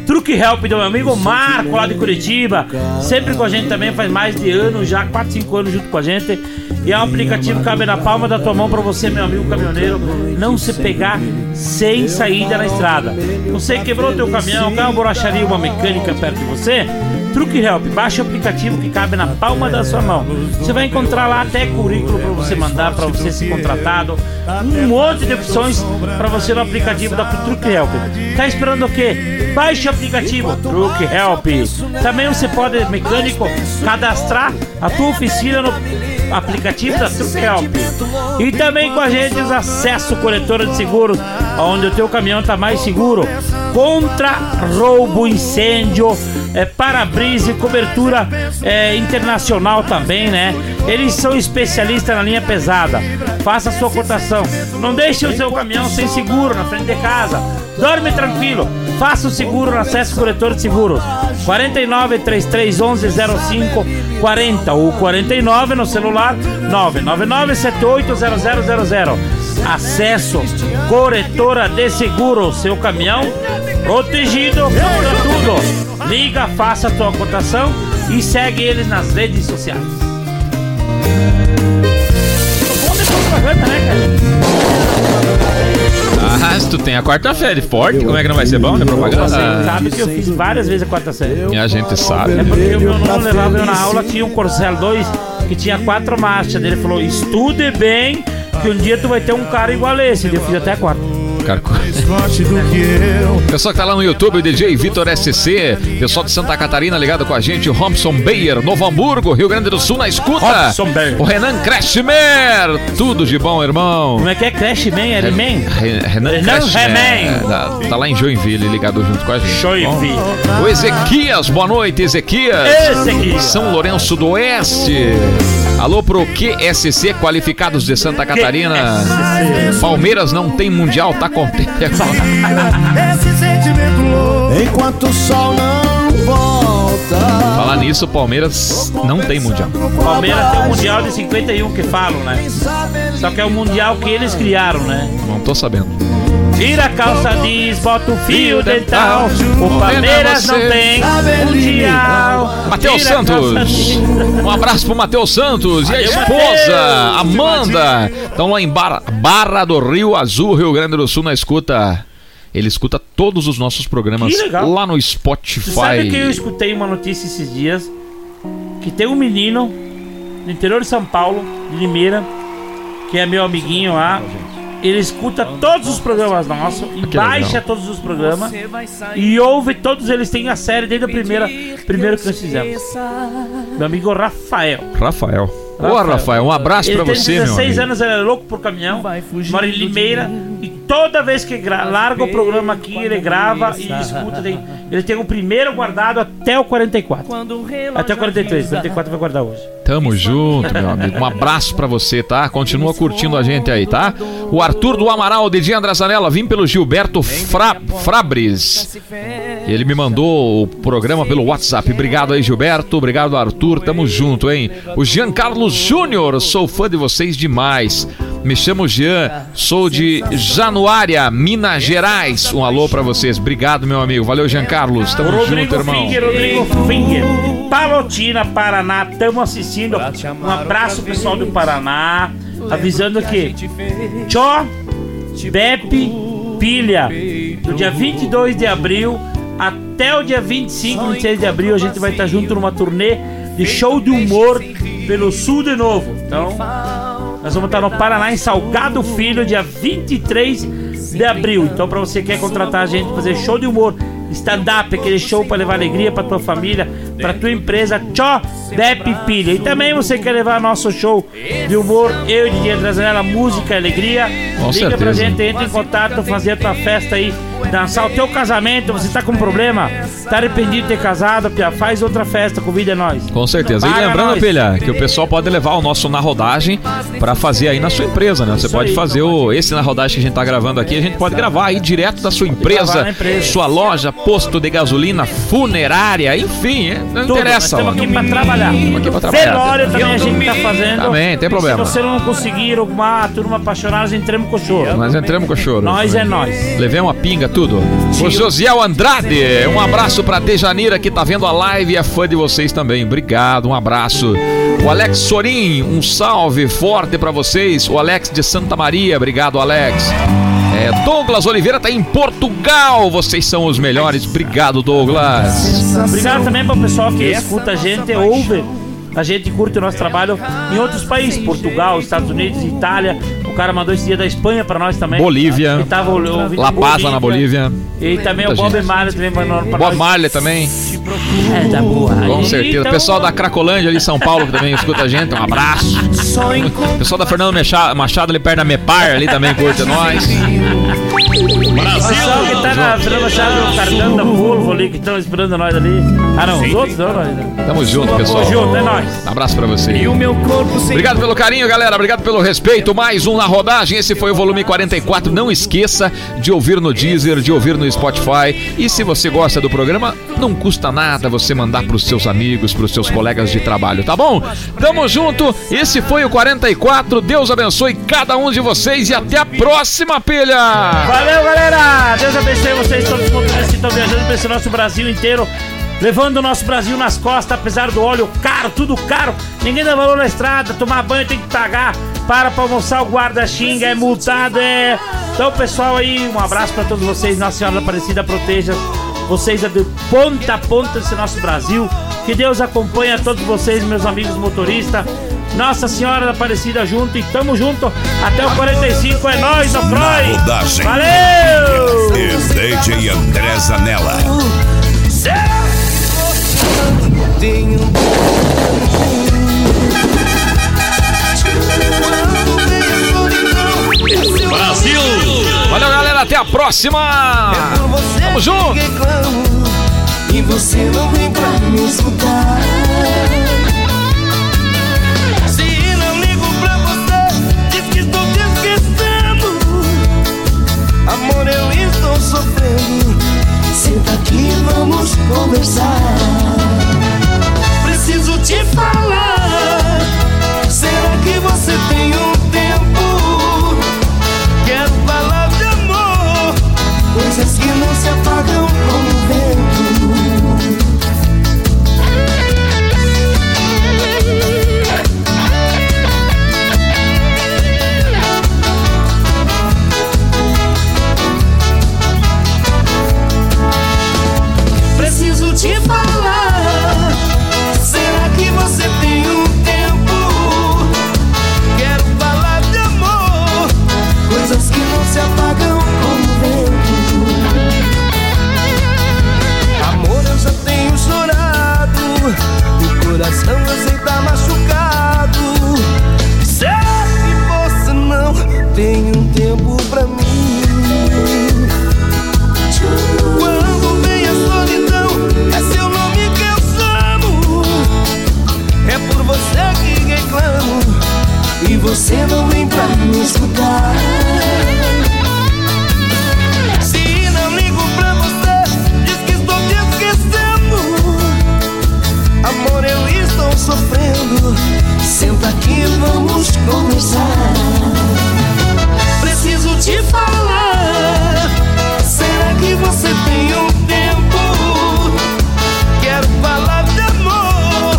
Truque Help do meu amigo Marco lá de Curitiba. Sempre com a gente também, faz mais de ano já, 4, 5 anos junto com a gente. E é um aplicativo que cabe na palma da tua mão pra você, meu amigo caminhoneiro, não se pegar sem saída na estrada. Você quebrou teu caminhão, caiu uma borracharia, uma mecânica perto de você? Truque Help, baixa o aplicativo que cabe na palma da sua mão. Você vai encontrar lá até currículo pra você mandar, pra você ser contratado. Um monte de opções pra você no aplicativo da Truque Help. Tá esperando o quê? Baixe o aplicativo Truque Help. Também você pode, mecânico, cadastrar a tua oficina no aplicativo da Truque Help. E também com a gente acesso corretora de seguros, onde o teu caminhão tá mais seguro. Contra roubo, incêndio, é, para-brisa e cobertura é, internacional também, né? Eles são especialistas na linha pesada. Faça a sua cotação. Não deixe o seu caminhão sem seguro na frente de casa. Dorme tranquilo. Faça o seguro no acesso corretor de seguros. 49 33 11 05 40 ou 49 no celular 999 78 0000. Acesso corretora de seguro. Seu caminhão protegido contra tudo. Liga, faça a tua cotação e segue eles nas redes sociais. Programa, né, cara? Ah, se tu tem a quarta-feira forte, como é que não vai ser bom, né? Você Propaganda. sabe que eu fiz várias vezes a quarta série. E a gente sabe. É porque o meu nono levava eu na aula, tinha um Corcel 2 que tinha quatro marchas. Ele falou: estude bem, que um dia tu vai ter um cara igual a esse. Eu fiz até a quarta. Carco. Pessoal que tá lá no YouTube, DJ Vitor SC, pessoal de Santa Catarina ligado com a gente, Robson Bayer, Novo Hamburgo, Rio Grande do Sul na escuta. Robson Bayer. O Renan Crashmer, tudo de bom, irmão. Como é que é Crash Man? É Renan Renan Crashmer, Reman. tá, tá lá em Joinville, ligado junto com a gente. Joinville. Bom. O Ezequias, boa noite, Ezequias. Ezequias. São Lourenço do Oeste. Alô pro QSC Qualificados de Santa Catarina. Palmeiras não tem mundial, tá contente agora. Esse sentimento louco. Enquanto o sol não volta. Falar nisso, o Palmeiras não tem mundial. Palmeiras tem o Mundial de 51 que falam, né? Só que é o Mundial que eles criaram, né? Não tô sabendo. Tira a calça jeans, bota o fio dental. O Palmeiras não tem Mundial. Matheus Santos. Um abraço pro Matheus Santos e a esposa. Amanda. Estão lá em Barra, Barra do Rio Azul, Rio Grande do Sul, na escuta. Ele escuta todos os nossos programas lá no Tu sabe que eu Spotify. escutei uma notícia esses dias que tem um menino no interior de São Paulo, de Limeira, que é meu amiguinho lá. Ele escuta todos os programas nossos e Que baixa todos os programas e ouve todos eles. Tem a série desde a primeira, primeiro que nós fizemos. Meu amigo Rafael. Rafael. Ô, Rafael, um abraço Ele pra tem você, meu 16 amigo. anos, ele é louco por caminhão, mora em Limeira e toda vez que gra- larga o programa aqui, ele grava e escuta. Tem, [LAUGHS] ele tem o primeiro guardado até o 44. Até o 43, 44 vai guardar hoje. Tamo junto, meu amigo. Um abraço pra você, tá? Continua curtindo a gente aí, tá? O Arthur do Amaral, Didi Andrazanella, vim pelo Gilberto Fra Frabres. Ele me mandou o programa pelo WhatsApp. Obrigado aí, Gilberto. Obrigado, Arthur. Tamo junto, hein? O Giancarlo Júnior, sou fã de vocês demais. Me chamo Jean, sou de Januária, Minas Gerais. Um alô pra vocês. Obrigado, meu amigo. Valeu, Giancarlo. Tamo junto, Rodrigo irmão. Finger, Rodrigo Finger. Palotina, Paraná, estamos assistindo. Um abraço pessoal do Paraná. Avisando que Tchó, Bepe, Pilha, do dia 22 de abril até o dia 25, 26 de abril, a gente vai estar junto numa turnê de show de humor pelo sul de novo. Então, nós vamos estar no Paraná, em Salgado Filho, dia 23 de abril. Então, para você que quer contratar a gente fazer show de humor, stand-up, aquele show para levar alegria para tua família, para tua empresa, Tchó, Depe Pilha. E também você quer levar nosso show de humor, eu e Didi Andrazanella, música e alegria. Com Liga pra certeza. gente, entra em contato, fazer a tua festa aí, dançar o teu casamento. Você tá com problema? Tá arrependido de ter casado? Pia? Faz outra festa, convida nós. Com certeza. E Paga lembrando, nós. Pilha, que o pessoal pode levar o nosso na rodagem pra fazer aí na sua empresa, né? Você Isso pode aí. fazer o esse na rodagem que a gente tá gravando aqui, a gente pode gravar aí direto da sua empresa, empresa. sua loja, posto de gasolina, funerária, enfim, não Tudo, interessa. Nós estamos aqui pra trabalhar. Estamos aqui pra trabalhar. Velório também a gente tá fazendo. Também, tem problema. Se você não conseguir alguma turma apaixonada, nós entramos com o choro. Nós entramos com o choro. Nós é nós. Levei uma pinga, tudo. O Josiel Andrade, um abraço pra Dejanira que tá vendo a live e é fã de vocês também. Obrigado, um abraço. O Alex Sorim, um salve forte pra vocês. O Alex de Santa Maria, obrigado, Alex. É, Douglas Oliveira tá em Portugal. Vocês são os melhores. Obrigado, Douglas. Obrigado também pro pessoal que escuta a gente, ouve. A gente curte o nosso trabalho em outros países, Portugal, Estados Unidos, Itália. O cara mandou esse dia da Espanha pra nós também. Bolívia. Ele tava ouvindo La Paz, lá na Bolívia. E também Muita o Bob gente. Marley também mandou pra Bob nós. Marley também. É, tá boa. Com certeza. então- O pessoal da Cracolândia ali em São Paulo que também escuta a gente. Um abraço. Pessoal da Fernando Machado ali perto da Mepar ali também curte nós. O pessoal que tá na Fernanda Machado, o cartão da Volvo ali, que estão esperando nós ali. Ah, não, os outros não, nós. Tamo junto, pessoal. Tamo junto, é nóis. Um abraço pra você. Obrigado pelo carinho, galera. Obrigado pelo respeito. Mais um na rodagem. Esse foi o volume 44. Não esqueça de ouvir no Deezer, de ouvir no Spotify. E se você gosta do programa, não custa nada você mandar pros seus amigos, pros seus colegas de trabalho, tá bom? Tamo junto. Esse foi o 44. Deus abençoe cada um de vocês e até a próxima, pilha! Valeu, galera! Deus abençoe vocês, todos os que estão viajando pra esse nosso Brasil inteiro. Levando o nosso Brasil nas costas, apesar do óleo caro, tudo caro. Ninguém dá valor na estrada, tomar banho tem que pagar. Para pra almoçar, o guarda xinga, é multado, é. Então, pessoal aí, um abraço pra todos vocês. Nossa Senhora da Aparecida proteja vocês de ponta a ponta desse nosso Brasil. Que Deus acompanhe a todos vocês, meus amigos motoristas. Nossa Senhora da Aparecida junto e tamo junto. Até o 45 é nóis, Croy. Rodagem. Valeu! E DJ André Zanella. Brasil! Valeu, galera. Até a próxima! Tamo junto! E você não vem pra me escutar. Se não ligo pra você, diz que estou te esquecendo. Amor, eu estou sofrendo. Senta aqui, vamos conversar. Preciso te falar. Que não se apagam como coração sei tá machucado. Será que você não tem um tempo pra mim? Quando vem a solidão É seu nome que eu chamo. É por você que reclamo. E você não vem pra me escutar conversar. Preciso te falar. Será que você tem um tempo? Quero falar de amor.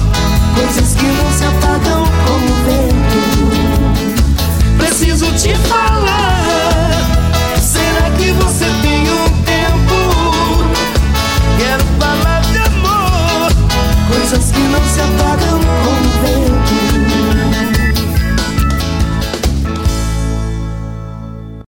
Coisas que não se apagam como o vento. Preciso te falar